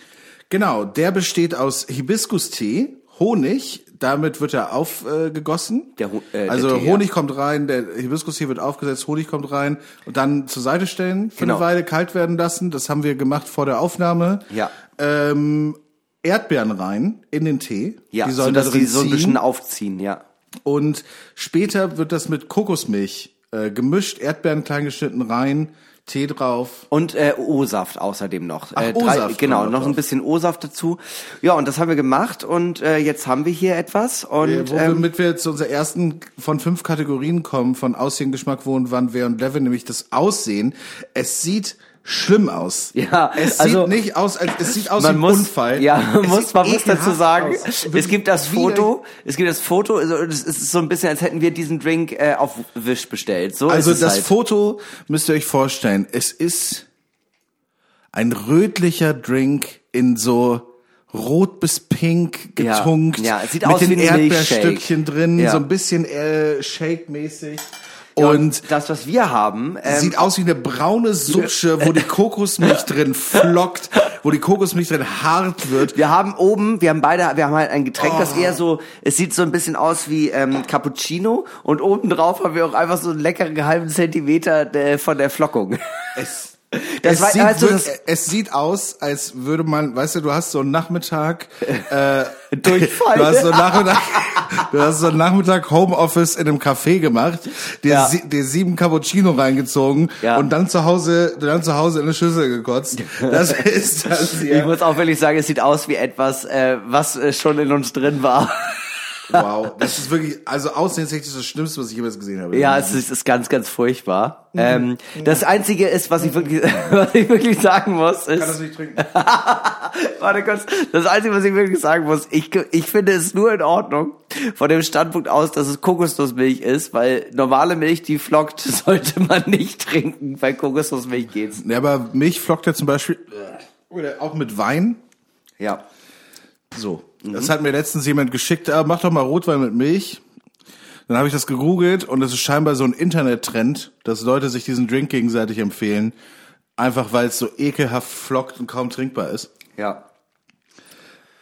Genau, der besteht aus Hibiskus-Tee, Honig, damit wird er aufgegossen. Äh, äh, der also Tee, ja. Honig kommt rein, der Hibiskus-Tee wird aufgesetzt, Honig kommt rein und dann zur Seite stellen, für Genau. eine Weile kalt werden lassen. Das haben wir gemacht vor der Aufnahme. Ja. Ähm, Erdbeeren rein in den Tee. Ja, die so sollen dass da die so ein bisschen ziehen. aufziehen, ja. Und später wird das mit Kokosmilch äh, gemischt, Erdbeeren klein geschnitten rein, Tee drauf. Und äh, O-Saft außerdem noch. Ach, äh, O-Saft Genau, noch noch ein drauf. bisschen O-Saft dazu. Ja, und das haben wir gemacht und äh, jetzt haben wir hier etwas und Äh, ähm, womit wir zu unserer ersten von fünf Kategorien kommen, von Aussehen, Geschmack, Wohn, Wann, Wer und Level, nämlich das Aussehen. Es sieht schlimm aus. Ja, es also- sieht nicht aus, als es sieht aus wie muss, ein Unfall. Ja, man Es muss, man muss dazu sagen, aus. es gibt das. Foto, es gibt das Foto, also es ist so ein bisschen, als hätten wir diesen Drink äh, auf Wish bestellt. So Also das halt. Foto müsst ihr euch vorstellen. Es ist ein rötlicher Drink in so rot bis pink Ja, getunkt. ja, es sieht mit aus den wie ein Erdbeerstückchen drin, Ja. so ein bisschen äh, Shake-mäßig. Ja, Und das, was wir haben, ähm, Sieht aus wie eine braune Sutsche, wo die Kokosmilch drin flockt, wo die Kokosmilch drin hart wird. wir haben oben, wir haben beide, wir haben halt ein Getränk, Oh. das eher so, es sieht so ein bisschen aus wie ähm, Cappuccino und oben drauf haben wir auch einfach so einen leckeren halben Zentimeter äh, von der Flockung. Es, Das es, war- sieht also wirklich- das- es sieht aus, als würde man, weißt du, du hast so einen Nachmittag, äh, Durchfall. du hast so einen Nachmittag, du hast so einen Nachmittag Homeoffice in einem Café gemacht, dir, Ja. sie, dir sieben Cappuccino reingezogen Ja. und dann zu Hause, dann zu Hause in eine Schüssel gekotzt. Das ist das Ich hier. muss auch wirklich sagen, es sieht aus wie etwas, äh, was äh, schon in uns drin war. Wow, das ist wirklich, also aussehenstechnisch das Schlimmste, was ich jemals gesehen habe. Ja, es ist, ist ganz, ganz furchtbar. Mhm. Ähm, das Einzige ist, was ich wirklich, was ich wirklich sagen muss, Ich kann das ist, nicht trinken. warte kurz, das Einzige, was ich wirklich sagen muss, ich, ich finde es nur in Ordnung, von dem Standpunkt aus, dass es Kokosnussmilch ist, weil normale Milch, die flockt, sollte man nicht trinken, bei Kokosnussmilch geht's. Ja, aber Milch flockt ja zum Beispiel oder auch mit Wein. Ja. So. Das hat mir letztens jemand geschickt, ah, mach doch mal Rotwein mit Milch. Dann habe ich das gegoogelt und es ist scheinbar so ein Internettrend, dass Leute sich diesen Drink gegenseitig empfehlen. Einfach weil es so ekelhaft flockt und kaum trinkbar ist. Ja.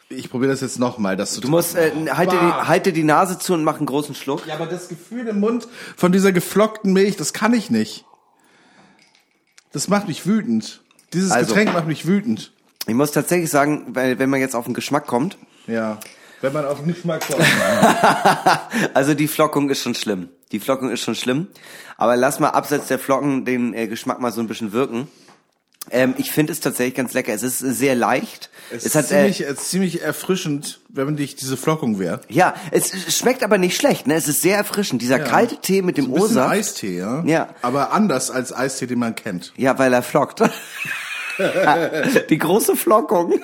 Ich probiere das jetzt nochmal. Du musst, äh, halte, die, halte die Nase zu und mach einen großen Schluck. Ja, aber das Gefühl im Mund von dieser geflockten Milch, das kann ich nicht. Das macht mich wütend. Dieses Also- Getränk macht mich wütend. Ich muss tatsächlich sagen, weil, wenn man jetzt auf den Geschmack kommt, Ja. Wenn man auf den Geschmack kommt. Also die Flockung ist schon schlimm. Die Flockung ist schon schlimm. Aber lass mal abseits der Flocken den äh, Geschmack mal so ein bisschen wirken. Ähm, ich finde es tatsächlich ganz lecker. Es ist sehr leicht. Es, Es, ist hat äh, ziemlich, es ist ziemlich erfrischend, wenn man dich diese Flockung wäre. ja, es schmeckt aber nicht schlecht. Ne, es ist sehr erfrischend. Dieser kalte Tee mit dem Ein bisschen O-Saft. Eistee, ja? Ja. Aber anders als Eistee, den man kennt. Ja, weil er flockt. die große Flockung.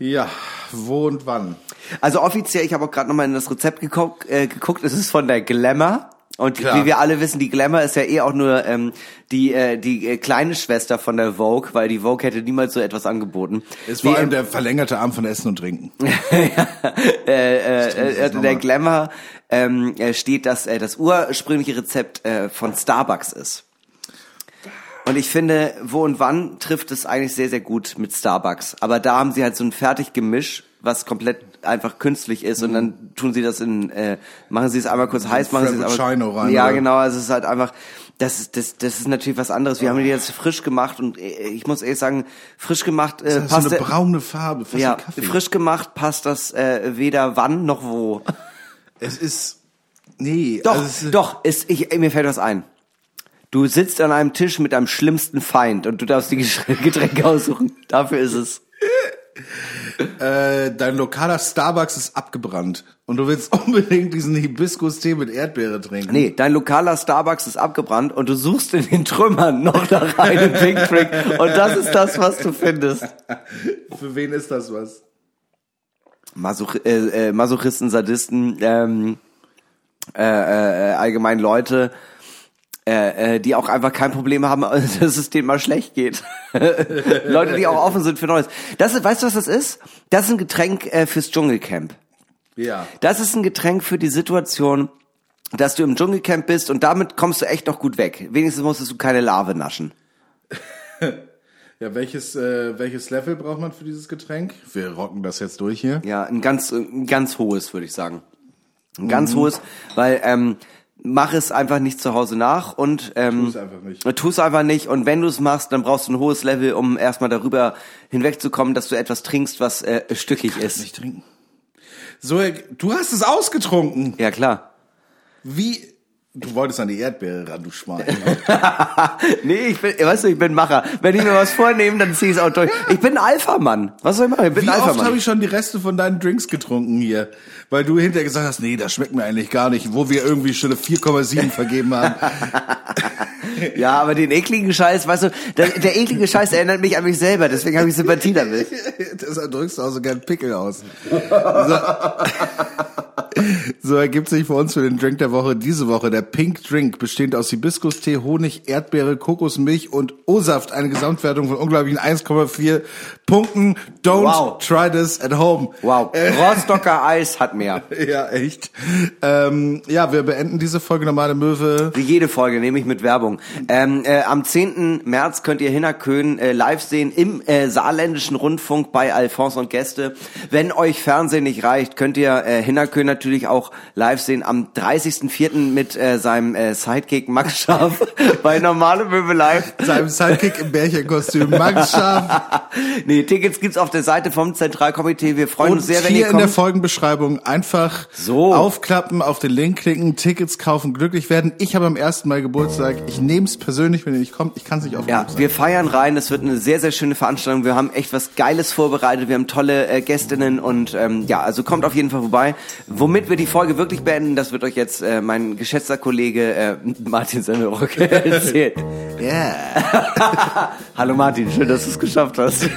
Ja, Wo und wann? Also offiziell, ich habe auch gerade nochmal in das Rezept geguckt, äh, geguckt, es ist von der Glamour. Und Klar. wie wir alle wissen, die Glamour ist ja eh auch nur ähm, die äh, die äh, kleine Schwester von der Vogue, weil die Vogue hätte niemals so etwas angeboten. Ist vor allem der verlängerte Arm von Essen und Trinken. äh, äh, dieses äh, der. Glamour ähm, äh, steht, dass äh, das ursprüngliche Rezept äh, von Starbucks ist. Und ich finde, wo und wann trifft es eigentlich sehr, sehr gut mit Starbucks. Aber da haben sie halt so ein Fertiggemisch, was komplett einfach künstlich ist und dann tun sie das in, äh, machen sie es einmal kurz heiß, machen sie es aber, rein, Ja, oder? genau, also es ist halt einfach, das ist, das, das ist natürlich was anderes. Wir haben die jetzt frisch gemacht und äh, ich muss ehrlich sagen, frisch gemacht, äh, Das ist so passt eine der- braune Farbe, fast ja, frisch gemacht passt das äh, weder wann noch wo. Es ist, nee. Doch, also es ist, doch, ist, ich, mir fällt was ein. Du sitzt an einem Tisch mit deinem schlimmsten Feind und du darfst die Getränke aussuchen. Dafür ist es. Äh, dein lokaler Starbucks ist abgebrannt und du willst unbedingt diesen Hibiskus-Tee mit Erdbeere trinken. Nee, dein lokaler Starbucks ist abgebrannt und du suchst in den Trümmern noch nach einem Pink Drink und das ist das, was du findest. Für wen ist das was? Masoch äh, äh, Masochisten, Sadisten, ähm, äh, äh, allgemein Leute, äh, äh, die auch einfach kein Problem haben, dass es denen mal schlecht geht. Leute, die auch offen sind für Neues. Das ist, weißt du, was das ist? Das ist ein Getränk äh, fürs Dschungelcamp. Ja. Das ist ein Getränk für die Situation, dass du im Dschungelcamp bist und damit kommst du echt noch gut weg. Wenigstens musstest du keine Larve naschen. Ja, welches, äh, welches Level braucht man für dieses Getränk? Wir rocken das jetzt durch hier. Ja, ein ganz, ein ganz hohes, würde ich sagen. Ein ganz hohes, weil ähm, mach es einfach nicht zu Hause nach und ähm, Tu's einfach nicht. Tu es einfach nicht und wenn du es machst, dann brauchst du ein hohes Level, um erstmal darüber hinwegzukommen, dass du etwas trinkst, was äh, stückig ist. Nicht trinken. So, du hast es ausgetrunken. Ja klar. Wie? Du wolltest an die Erdbeere ran, du Schwein. Nee, ich bin, weißt du, ich bin Macher. Wenn ich mir was vornehme, dann zieh ich es auch durch. Ich bin ein Alpha-Mann. Was soll ich machen? Ich bin Wie ein oft habe ich schon die Reste von deinen Drinks getrunken hier? Weil du hinterher gesagt hast, nee, das schmeckt mir eigentlich gar nicht, wo wir irgendwie schon eine 4,7 vergeben haben. Ja, aber den ekligen Scheiß, weißt du, der, der eklige Scheiß erinnert mich an mich selber, deswegen habe ich Sympathie damit. Deshalb drückst du auch so gern Pickel aus. So. so ergibt sich für uns für den Drink der Woche diese Woche der Pink Drink, bestehend aus Hibiskus-Tee, Honig, Erdbeere, Kokosmilch und O-Saft. Eine Gesamtwertung von unglaublichen 1,4 Punkten. Don't Wow. try this at home. Wow, Äh, Rostocker Eis hat mehr. ja, echt. Ähm, ja, wir beenden diese Folge Normale Möwe. Wie jede Folge, nehme ich mit Werbung. Ähm, äh, am 10. März könnt ihr Hinnerkön äh, live sehen im äh, saarländischen Rundfunk bei Alphonse und Gäste. Wenn euch Fernsehen nicht reicht, könnt ihr äh, Hinnerkön natürlich auch live sehen am 30.04. mit äh, seinem äh, Sidekick Max Scharf bei Normale Möbel Live. Seinem Sidekick im Bärchenkostüm. Max Scharf. nee, Tickets gibt's auf der Seite vom Zentralkomitee. Wir freuen Und uns sehr, wenn hier ihr in der. Folgenbeschreibung einfach So. aufklappen, auf den Link klicken, Tickets kaufen, glücklich werden. Ich habe am 1. Mai Geburtstag. Ich nehme es persönlich, wenn ihr nicht kommt. Ich kann es nicht Ja, aufnehmen. wir feiern rein. Es wird eine sehr, sehr schöne Veranstaltung. Wir haben echt was Geiles vorbereitet. Wir haben tolle äh, Gästinnen und ähm, ja, also kommt auf jeden Fall vorbei. Womit wir die Folge wirklich beenden, das wird euch jetzt äh, mein geschätzter Kollege äh, Martin Semmelrock erzählen. Ja. Hallo Martin, schön, dass du es geschafft hast.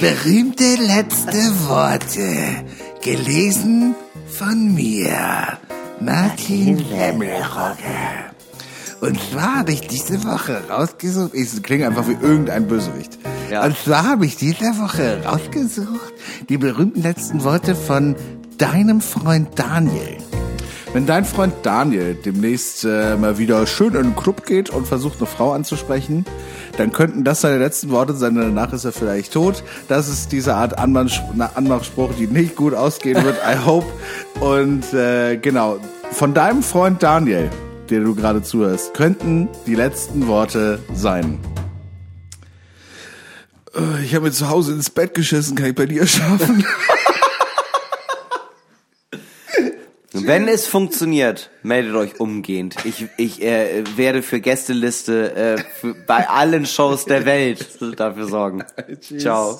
Berühmte letzte Worte. Gelesen von mir, Martin Semmelrogge. Und zwar habe ich diese Woche rausgesucht, ich klinge einfach wie irgendein Bösewicht. Ja. Und zwar habe ich diese Woche rausgesucht, die berühmten letzten Worte von deinem Freund Daniel. Wenn dein Freund Daniel demnächst äh, mal wieder schön in den Club geht und versucht, eine Frau anzusprechen, dann könnten das seine letzten Worte sein, denn danach ist er vielleicht tot. Das ist diese Art Anmachspruch, die nicht gut ausgehen wird, I hope. Und äh, genau, von deinem Freund Daniel, der du gerade zuhörst, könnten die letzten Worte sein. Äh, Ich habe mir zu Hause ins Bett geschissen, kann ich bei dir schlafen? Wenn es funktioniert, meldet euch umgehend. Ich, ich äh, werde für Gästeliste äh, für, bei allen Shows der Welt dafür sorgen. Ciao.